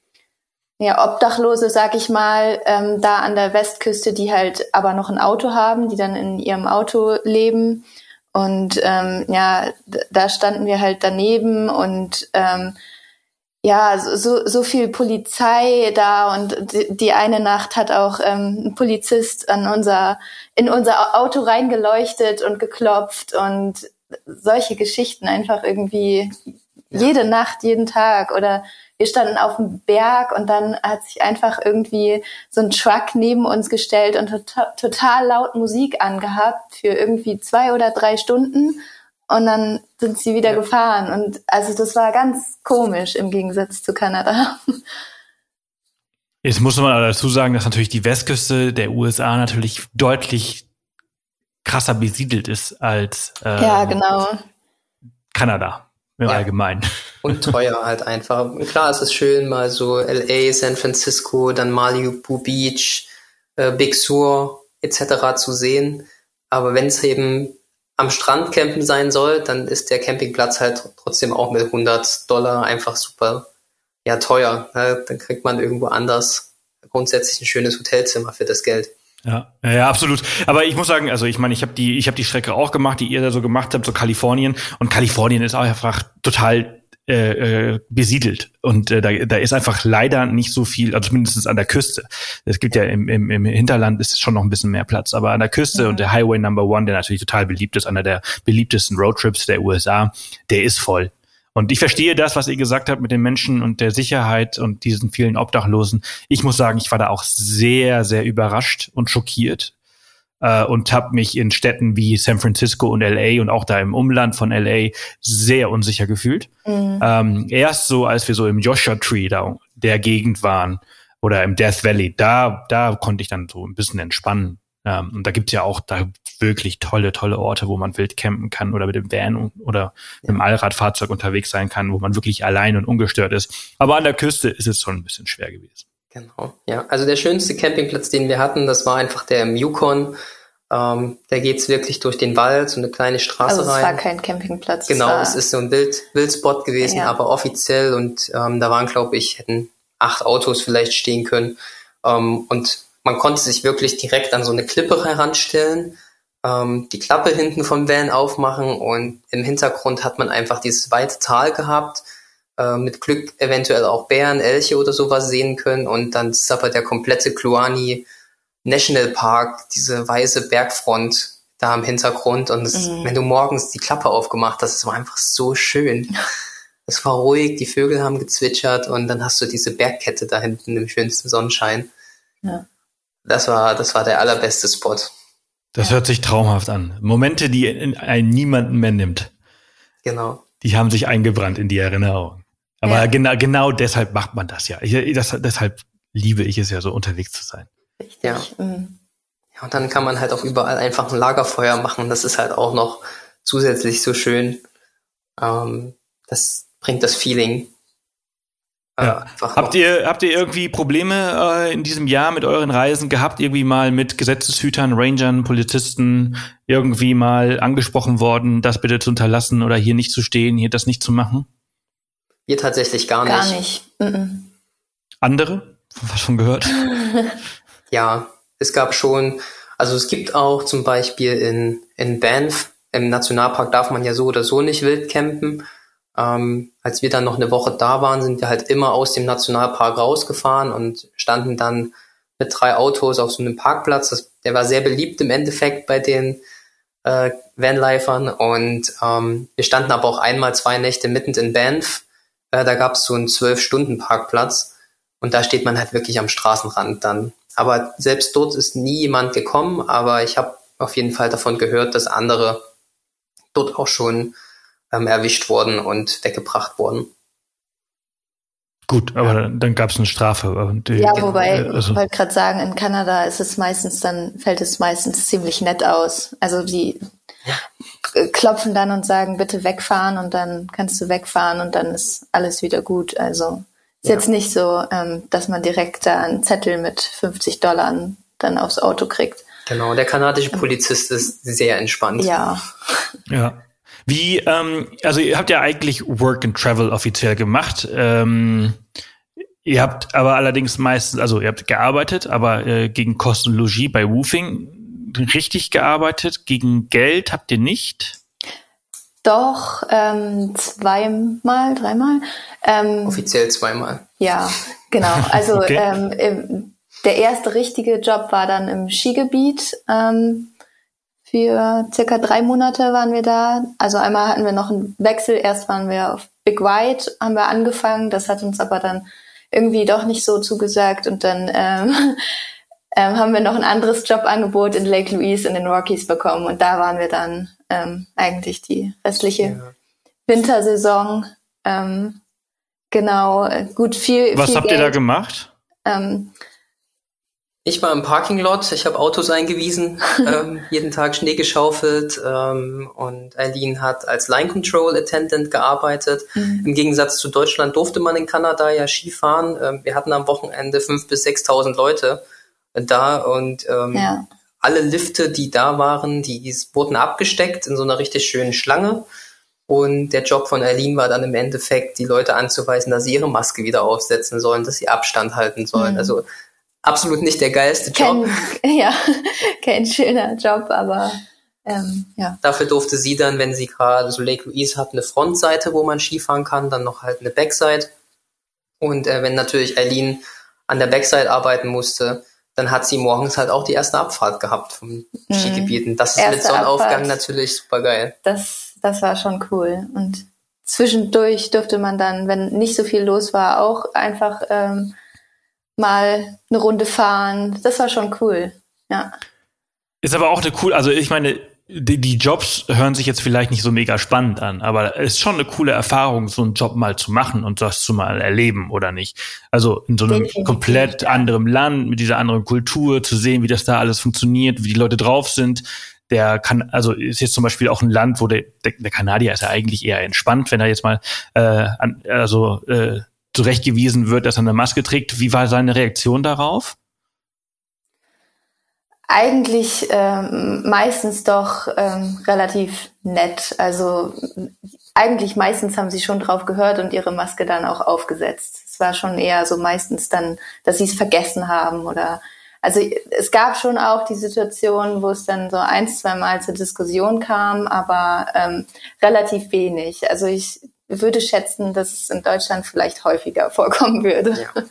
ja, Obdachlose, sag ich mal, ähm, da an der Westküste, die halt aber noch ein Auto haben, die dann in ihrem Auto leben. Und ähm, ja, da standen wir halt daneben und ähm, ja, so, so viel Polizei da und die, eine Nacht hat auch ähm, ein Polizist an unser, in unser Auto reingeleuchtet und geklopft und solche Geschichten einfach irgendwie ja. jede Nacht, jeden Tag oder wir standen auf dem Berg und dann hat sich einfach irgendwie so ein Truck neben uns gestellt und total, total laut Musik angehabt für irgendwie zwei oder drei Stunden und dann sind sie wieder ja. gefahren. Und also das war ganz komisch im Gegensatz zu Kanada. Jetzt muss man aber dazu sagen, dass natürlich die Westküste der USA natürlich deutlich krasser besiedelt ist als äh, ja, genau. Kanada im ja. Allgemeinen. Und teuer halt einfach. Klar, es ist schön, mal so LA, San Francisco, dann Malibu Beach, äh, Big Sur etc. zu sehen. Aber wenn es eben am Strand campen sein soll, dann ist der Campingplatz halt trotzdem auch mit 100 Dollar einfach super ja teuer. Ne? Dann kriegt man irgendwo anders grundsätzlich ein schönes Hotelzimmer für das Geld. Ja, ja, absolut. Aber ich muss sagen, also ich meine, ich habe die, ich habe die Strecke auch gemacht, die ihr da so gemacht habt, so Kalifornien. Und Kalifornien ist auch einfach total äh, äh, besiedelt und äh, da, da ist einfach leider nicht so viel, also zumindest an der Küste. Es gibt ja im, im, im Hinterland ist schon noch ein bisschen mehr Platz, aber an der Küste mhm. und der Highway Number One, der natürlich total beliebt ist, einer der beliebtesten Roadtrips der USA, der ist voll. Und ich verstehe das, was ihr gesagt habt mit den Menschen und der Sicherheit und diesen vielen Obdachlosen. Ich muss sagen, ich war da auch sehr, sehr überrascht und schockiert äh, und habe mich in Städten wie San Francisco und LA und auch da im Umland von LA sehr unsicher gefühlt. Mhm. Ähm, erst so, als wir so im Joshua Tree da der Gegend waren oder im Death Valley, da, da konnte ich dann so ein bisschen entspannen. Ähm, und da gibt's ja auch da wirklich tolle, tolle Orte, wo man wild campen kann oder mit dem Van oder mit dem Allradfahrzeug unterwegs sein kann, wo man wirklich allein und ungestört ist. Aber an der Küste ist es schon ein bisschen schwer gewesen. Genau, ja. Also der schönste Campingplatz, den wir hatten, das war einfach der im Yukon. Ähm, da geht's wirklich durch den Wald, so eine kleine Straße also rein. Es war kein Campingplatz. Genau, es ist so ein Wild, Wildspot gewesen, ja. aber offiziell und ähm, da waren, glaube ich, hätten acht Autos vielleicht stehen können. Ähm, und man konnte sich wirklich direkt an so eine Klippe heranstellen, ähm, die Klappe hinten vom Van aufmachen und im Hintergrund hat man einfach dieses weite Tal gehabt äh, mit Glück eventuell auch Bären, Elche oder sowas sehen können und dann ist aber der komplette Kluani National Park, diese weiße Bergfront da im Hintergrund und es, mhm. wenn du morgens die Klappe aufgemacht hast, es war einfach so schön. Es war ruhig, die Vögel haben gezwitschert und dann hast du diese Bergkette da hinten im schönsten Sonnenschein. Ja. Das war, das war der allerbeste Spot. Das hört sich traumhaft an. Momente, die einen niemanden mehr nimmt. Genau. Die haben sich eingebrannt in die Erinnerung. Aber ja. genau, genau deshalb macht man das ja. Ich, das, deshalb liebe ich es ja so, unterwegs zu sein. Richtig. Ja. Mhm. ja. Und dann kann man halt auch überall einfach ein Lagerfeuer machen. Das ist halt auch noch zusätzlich so schön. Ähm, das bringt das Feeling. Äh, ja. Habt ihr, habt ihr irgendwie Probleme äh, in diesem Jahr mit euren Reisen gehabt? Irgendwie mal mit Gesetzeshütern, Rangern, Polizisten irgendwie mal angesprochen worden, das bitte zu unterlassen oder hier nicht zu stehen, hier das nicht zu machen? Wir tatsächlich gar nicht. Gar nicht. Mhm. Andere? Was schon gehört? ja, es gab schon, also es gibt auch zum Beispiel in, in Banff, im Nationalpark darf man ja so oder so nicht wild campen. Ähm, als wir dann noch eine Woche da waren, sind wir halt immer aus dem Nationalpark rausgefahren und standen dann mit drei Autos auf so einem Parkplatz. Das, der war sehr beliebt im Endeffekt bei den äh, Vanlifern und ähm, wir standen aber auch einmal zwei Nächte mitten in Banff äh, da gab es so einen Zwölf-Stunden-Parkplatz und da steht man halt wirklich am Straßenrand dann. Aber selbst dort ist nie jemand gekommen, aber ich habe auf jeden Fall davon gehört, dass andere dort auch schon ähm, erwischt wurden und weggebracht wurden. Gut, aber dann gab es eine Strafe. Die, ja, wobei, äh, also. ich wollte gerade sagen, in Kanada ist es meistens, dann fällt es meistens ziemlich nett aus. Also die ja. Klopfen dann und sagen, bitte wegfahren und dann kannst du wegfahren und dann ist alles wieder gut. Also ist ja. jetzt nicht so, ähm, dass man direkt da einen Zettel mit 50 Dollar dann aufs Auto kriegt. Genau, der kanadische Polizist ist sehr entspannt. Ja. Ja. Wie, ähm, also ihr habt ja eigentlich Work and Travel offiziell gemacht. Ähm, ihr habt aber allerdings meistens, also ihr habt gearbeitet, aber äh, gegen Kosten Logis bei Woofing richtig gearbeitet. Gegen Geld habt ihr nicht? Doch, ähm, zweimal, dreimal. Ähm, Offiziell zweimal. Ja, genau. Also okay. ähm, der erste richtige Job war dann im Skigebiet. Ähm, für circa drei Monate waren wir da. Also einmal hatten wir noch einen Wechsel. Erst waren wir auf Big White, haben wir angefangen. Das hat uns aber dann irgendwie doch nicht so zugesagt. Und dann ähm, ähm, haben wir noch ein anderes Jobangebot in Lake Louise in den Rockies bekommen. Und da waren wir dann ähm, eigentlich die restliche ja. Wintersaison. Ähm, genau, gut viel. Was viel habt Geld. ihr da gemacht? Ähm, ich war im Parkinglot, ich habe Autos eingewiesen, ähm, jeden Tag Schnee geschaufelt ähm, und Eileen hat als Line Control Attendant gearbeitet. Mhm. Im Gegensatz zu Deutschland durfte man in Kanada ja Skifahren. Ähm, wir hatten am Wochenende fünf bis sechstausend Leute da und ähm, ja. alle Lifte, die da waren, die wurden abgesteckt in so einer richtig schönen Schlange. Und der Job von Eileen war dann im Endeffekt, die Leute anzuweisen, dass sie ihre Maske wieder aufsetzen sollen, dass sie Abstand halten sollen. Mhm. Also absolut nicht der geilste Job. Kein, ja, kein schöner Job, aber ähm, ja. Dafür durfte sie dann, wenn sie gerade, so Lake Louise hat eine Frontseite, wo man Skifahren kann, dann noch halt eine Backside. Und äh, wenn natürlich Eileen an der Backside arbeiten musste, dann hat sie morgens halt auch die erste Abfahrt gehabt vom mhm. Skigebiet. Und das ist erste mit Sonnenaufgang Abfahrt, natürlich super geil. Das, das war schon cool. Und zwischendurch durfte man dann, wenn nicht so viel los war, auch einfach ähm, mal eine Runde fahren. Das war schon cool. Ja. Ist aber auch eine cool, also ich meine, die, die, Jobs hören sich jetzt vielleicht nicht so mega spannend an, aber es ist schon eine coole Erfahrung, so einen Job mal zu machen und das zu mal erleben oder nicht. Also in so einem komplett ja. anderem Land, mit dieser anderen Kultur, zu sehen, wie das da alles funktioniert, wie die Leute drauf sind. Der kann, also ist jetzt zum Beispiel auch ein Land, wo der, der, der Kanadier ist ja eigentlich eher entspannt, wenn er jetzt mal äh, an, also äh, zurechtgewiesen wird, dass er eine Maske trägt. Wie war seine Reaktion darauf? Eigentlich ähm, meistens doch ähm, relativ nett. Also eigentlich meistens haben sie schon drauf gehört und ihre Maske dann auch aufgesetzt. Es war schon eher so meistens dann, dass sie es vergessen haben oder also es gab schon auch die Situation, wo es dann so ein, zwei Mal zur Diskussion kam, aber ähm, relativ wenig. Also ich würde schätzen, dass es in Deutschland vielleicht häufiger vorkommen würde. Ja.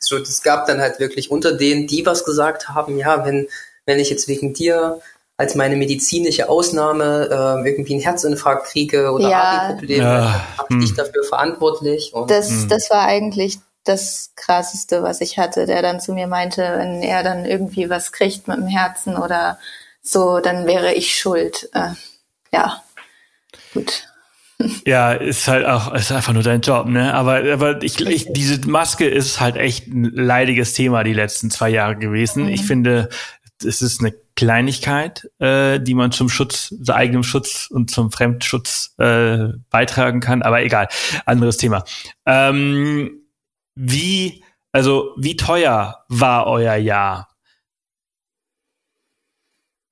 Also es gab dann halt wirklich unter denen, die was gesagt haben, ja, wenn, wenn ich jetzt wegen dir als meine medizinische Ausnahme äh, irgendwie einen Herzinfarkt kriege oder ja. Probleme, ja. habe ich hm. dafür verantwortlich. Und das, hm. das war eigentlich das krasseste, was ich hatte, der dann zu mir meinte, wenn er dann irgendwie was kriegt mit dem Herzen oder so, dann wäre ich schuld. Äh, ja, gut. Ja, ist halt auch, ist einfach nur dein Job, ne? Aber, aber ich, ich, diese Maske ist halt echt ein leidiges Thema die letzten zwei Jahre gewesen. Mhm. Ich finde, es ist eine Kleinigkeit, äh, die man zum Schutz, zu eigenem Schutz und zum Fremdschutz äh, beitragen kann. Aber egal, anderes Thema. Ähm, wie, also wie teuer war euer Jahr?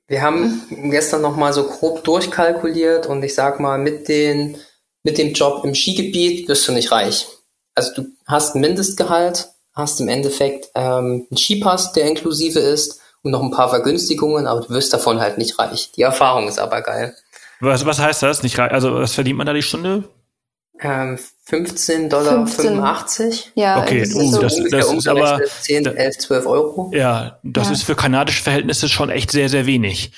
Wir haben gestern noch mal so grob durchkalkuliert und ich sag mal, mit, den, mit dem Job im Skigebiet wirst du nicht reich. Also du hast ein Mindestgehalt, hast im Endeffekt ähm, einen Skipass, der inklusive ist und noch ein paar Vergünstigungen, aber du wirst davon halt nicht reich. Die Erfahrung ist aber geil. Was, was heißt das? Nicht reich? Also was verdient man da die Stunde? Ähm, 15 Dollar 15. 85. Ja, okay, das, uh, ist, so das, das ist aber 10, 11, 12 Euro. Ja, das ja. ist für kanadische Verhältnisse schon echt sehr, sehr wenig.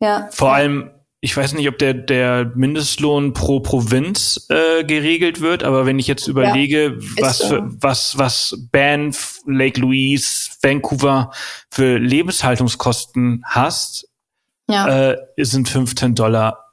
Ja. Vor allem, ich weiß nicht, ob der, der Mindestlohn pro Provinz äh, geregelt wird, aber wenn ich jetzt überlege, ja, was, so. für, was, was Banff, Lake Louise, Vancouver für Lebenshaltungskosten hast, ja. äh, sind 15 Dollar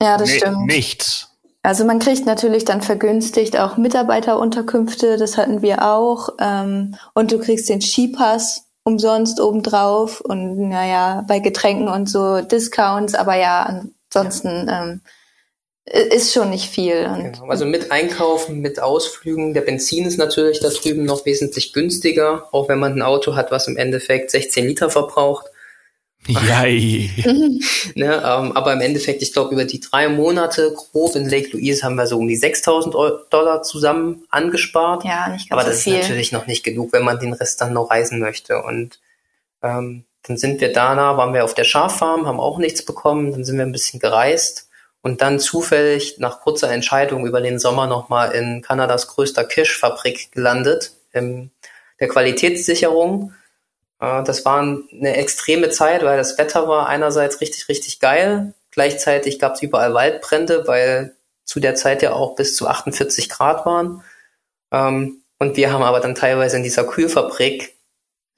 ja, das stimmt. nichts. Also man kriegt natürlich dann vergünstigt auch Mitarbeiterunterkünfte, das hatten wir auch. Ähm, und du kriegst den Skipass umsonst obendrauf und naja, bei Getränken und so Discounts, aber ja, ansonsten ähm, ist schon nicht viel. Genau. Also mit Einkaufen, mit Ausflügen, der Benzin ist natürlich da drüben noch wesentlich günstiger, auch wenn man ein Auto hat, was im Endeffekt 16 Liter verbraucht. Jai. ne, ähm, aber im Endeffekt, ich glaube, über die drei Monate grob in Lake Louise haben wir so um die 6000 Dollar zusammen angespart. Ja, nicht ganz Aber das so viel. ist natürlich noch nicht genug, wenn man den Rest dann noch reisen möchte. Und ähm, dann sind wir danach, waren wir auf der Schaffarm, haben auch nichts bekommen. Dann sind wir ein bisschen gereist und dann zufällig nach kurzer Entscheidung über den Sommer nochmal in Kanadas größter Kirschfabrik gelandet, in der Qualitätssicherung. Äh, das war eine extreme Zeit, weil das Wetter war einerseits richtig, richtig geil. Gleichzeitig gab es überall Waldbrände, weil zu der Zeit ja auch bis zu 48 Grad waren. Ähm, und wir haben aber dann teilweise in dieser Kühlfabrik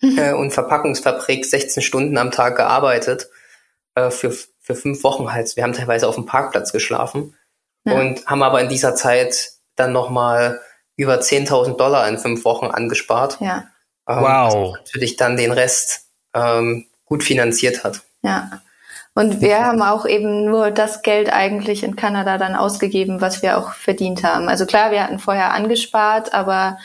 mhm. äh, und Verpackungsfabrik 16 Stunden am Tag gearbeitet äh, für, für fünf Wochen halt. Wir haben teilweise auf dem Parkplatz geschlafen ja. und haben aber in dieser Zeit dann nochmal über 10.000 Dollar in fünf Wochen angespart. Ja. Ähm, wow. natürlich dann den Rest ähm, gut finanziert hat. Ja. Und wir haben auch eben nur das Geld eigentlich in Kanada dann ausgegeben, was wir auch verdient haben. Also klar, wir hatten vorher angespart, aber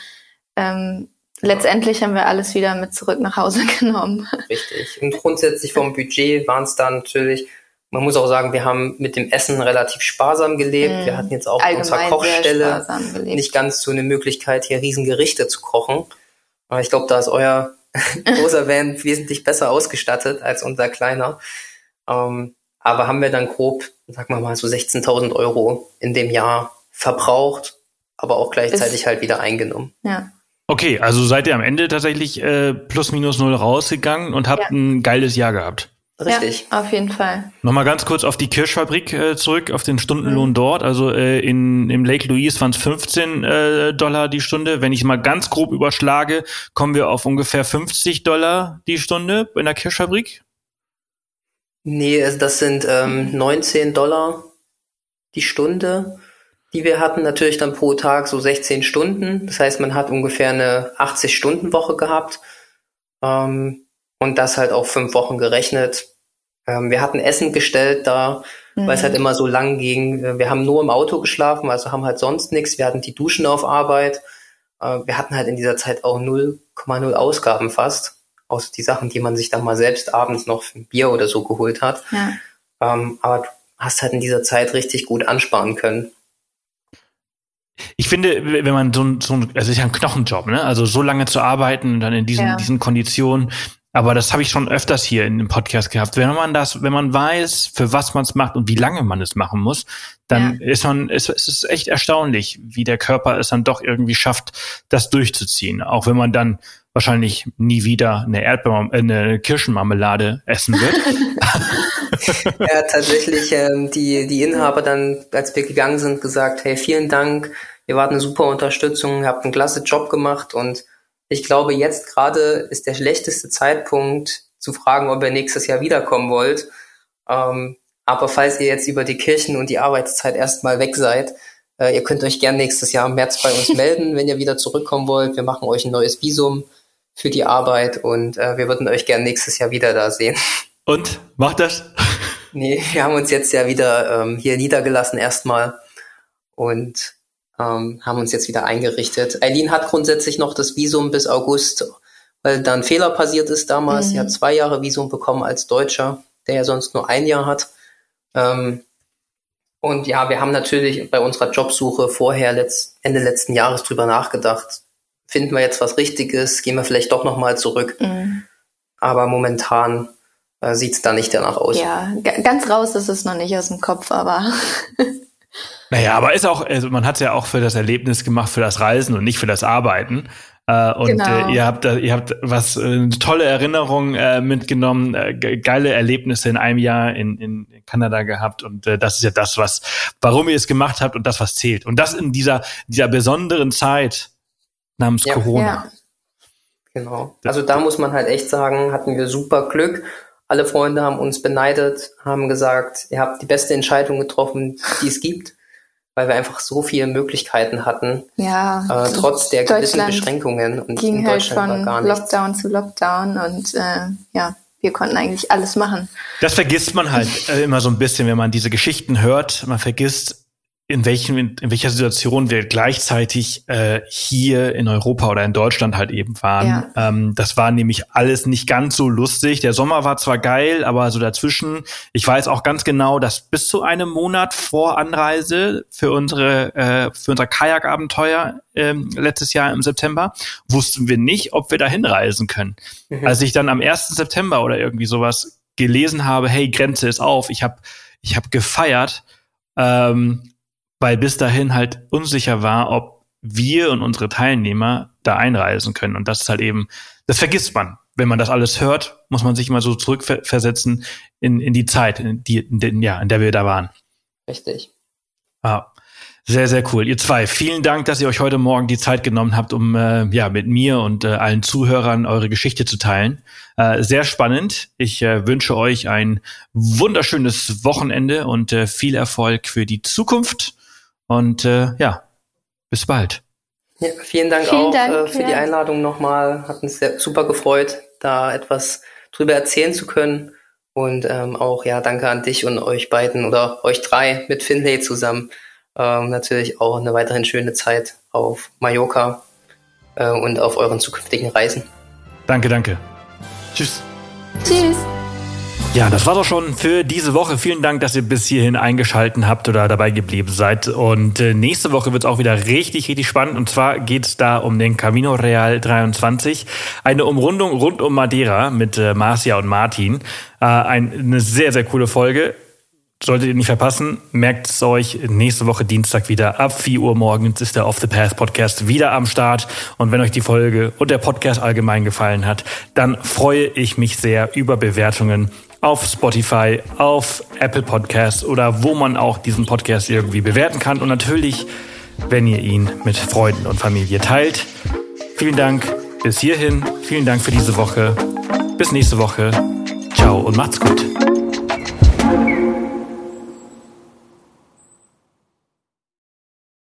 ähm, letztendlich haben wir alles wieder mit zurück nach Hause genommen. Richtig. Und grundsätzlich vom Budget waren es dann natürlich, man muss auch sagen, wir haben mit dem Essen relativ sparsam gelebt. Mm, wir hatten jetzt auch in unserer Kochstelle nicht ganz so eine Möglichkeit, hier Riesengerichte zu kochen. Aber ich glaube, da ist euer großer Van wesentlich besser ausgestattet als unser kleiner. Ähm, aber haben wir dann grob, sagen wir mal, so 16.000 Euro in dem Jahr verbraucht, aber auch gleichzeitig Ist, halt wieder eingenommen. Ja. Okay, also seid ihr am Ende tatsächlich äh, plus minus null rausgegangen und habt ja. ein geiles Jahr gehabt. Richtig. Ja, auf jeden Fall. Nochmal ganz kurz auf die Kirschfabrik äh, zurück, auf den Stundenlohn mhm. dort. Also äh, in, im Lake Louise waren es 15 äh, Dollar die Stunde. Wenn ich mal ganz grob überschlage, kommen wir auf ungefähr 50 Dollar die Stunde in der Kirschfabrik. Nee, also das sind ähm, 19 Dollar die Stunde, die wir hatten. Natürlich dann pro Tag so 16 Stunden. Das heißt, man hat ungefähr eine 80-Stunden-Woche gehabt. Ähm, und das halt auf fünf Wochen gerechnet. Ähm, wir hatten Essen gestellt da, mhm. weil es halt immer so lang ging. Äh, wir haben nur im Auto geschlafen, also haben halt sonst nichts. Wir hatten die Duschen auf Arbeit. Äh, wir hatten halt in dieser Zeit auch 0,0 Ausgaben fast aus die Sachen, die man sich dann mal selbst abends noch für ein Bier oder so geholt hat. Ja. Ähm, aber du hast halt in dieser Zeit richtig gut ansparen können. Ich finde, wenn man so ein, so ein, also ist ja ein Knochenjob, ne? Also so lange zu arbeiten und dann in diesen, ja. diesen Konditionen, aber das habe ich schon öfters hier in dem Podcast gehabt. Wenn man das, wenn man weiß, für was man es macht und wie lange man es machen muss, dann ja. ist man, ist, ist es echt erstaunlich, wie der Körper es dann doch irgendwie schafft, das durchzuziehen. Auch wenn man dann wahrscheinlich nie wieder eine Erdbeer, äh, eine Kirschenmarmelade essen wird. ja, tatsächlich, ähm, die, die Inhaber dann, als wir gegangen sind, gesagt, hey, vielen Dank, ihr wart eine super Unterstützung, ihr habt einen klasse Job gemacht und ich glaube, jetzt gerade ist der schlechteste Zeitpunkt zu fragen, ob ihr nächstes Jahr wiederkommen wollt. Ähm, aber falls ihr jetzt über die Kirchen und die Arbeitszeit erstmal weg seid, äh, ihr könnt euch gern nächstes Jahr im März bei uns melden, wenn ihr wieder zurückkommen wollt. Wir machen euch ein neues Visum für die Arbeit und äh, wir würden euch gern nächstes Jahr wieder da sehen. Und macht das? Nee, wir haben uns jetzt ja wieder ähm, hier niedergelassen erstmal und ähm, haben uns jetzt wieder eingerichtet. Eileen hat grundsätzlich noch das Visum bis August, weil da ein Fehler passiert ist damals. Mhm. Sie hat zwei Jahre Visum bekommen als Deutscher, der ja sonst nur ein Jahr hat. Ähm, und ja, wir haben natürlich bei unserer Jobsuche vorher letzt, Ende letzten Jahres drüber nachgedacht. Finden wir jetzt was Richtiges? Gehen wir vielleicht doch nochmal zurück? Mhm. Aber momentan äh, sieht es da nicht danach aus. Ja, ganz raus ist es noch nicht aus dem Kopf, aber Naja, aber ist auch, also man hat es ja auch für das Erlebnis gemacht, für das Reisen und nicht für das Arbeiten. Äh, und genau. äh, ihr habt ihr habt was äh, eine tolle Erinnerung äh, mitgenommen, äh, geile Erlebnisse in einem Jahr in, in Kanada gehabt und äh, das ist ja das, was warum ihr es gemacht habt und das, was zählt. Und das in dieser dieser besonderen Zeit namens ja. Corona. Ja. Genau. Also da muss man halt echt sagen, hatten wir super Glück. Alle Freunde haben uns beneidet, haben gesagt, ihr habt die beste Entscheidung getroffen, die es gibt weil wir einfach so viele Möglichkeiten hatten, ja, äh, trotz der gewissen Beschränkungen. Und ging in halt Deutschland halt von Lockdown zu Lockdown und äh, ja, wir konnten eigentlich alles machen. Das vergisst man halt äh, immer so ein bisschen, wenn man diese Geschichten hört. Man vergisst, in welchem in welcher Situation wir gleichzeitig äh, hier in Europa oder in Deutschland halt eben waren. Ja. Ähm, das war nämlich alles nicht ganz so lustig. Der Sommer war zwar geil, aber so dazwischen. Ich weiß auch ganz genau, dass bis zu einem Monat vor Anreise für unsere äh, für unser Kajakabenteuer ähm, letztes Jahr im September wussten wir nicht, ob wir da hinreisen können. Mhm. Als ich dann am 1. September oder irgendwie sowas gelesen habe, hey Grenze ist auf, ich habe ich habe gefeiert ähm, weil bis dahin halt unsicher war, ob wir und unsere Teilnehmer da einreisen können. Und das ist halt eben, das vergisst man. Wenn man das alles hört, muss man sich mal so zurückversetzen in, in die Zeit, in, die, in, den, ja, in der wir da waren. Richtig. Ah, sehr, sehr cool. Ihr zwei, vielen Dank, dass ihr euch heute Morgen die Zeit genommen habt, um äh, ja mit mir und äh, allen Zuhörern eure Geschichte zu teilen. Äh, sehr spannend. Ich äh, wünsche euch ein wunderschönes Wochenende und äh, viel Erfolg für die Zukunft. Und äh, ja, bis bald. Ja, vielen Dank vielen auch Dank, äh, für ja. die Einladung nochmal. Hat uns sehr, super gefreut, da etwas drüber erzählen zu können. Und ähm, auch ja, danke an dich und euch beiden oder euch drei mit Finlay zusammen ähm, natürlich auch eine weiterhin schöne Zeit auf Mallorca äh, und auf euren zukünftigen Reisen. Danke, danke. Tschüss. Tschüss. Ja, das war doch schon für diese Woche. Vielen Dank, dass ihr bis hierhin eingeschalten habt oder dabei geblieben seid. Und äh, nächste Woche wird es auch wieder richtig, richtig spannend. Und zwar geht es da um den Camino Real 23. Eine Umrundung rund um Madeira mit äh, Marcia und Martin. Äh, ein, eine sehr, sehr coole Folge. Solltet ihr nicht verpassen, merkt es euch nächste Woche Dienstag wieder ab 4 Uhr morgens ist der Off the Path Podcast wieder am Start. Und wenn euch die Folge und der Podcast allgemein gefallen hat, dann freue ich mich sehr über Bewertungen auf Spotify, auf Apple Podcasts oder wo man auch diesen Podcast irgendwie bewerten kann. Und natürlich, wenn ihr ihn mit Freunden und Familie teilt. Vielen Dank bis hierhin. Vielen Dank für diese Woche. Bis nächste Woche. Ciao und macht's gut.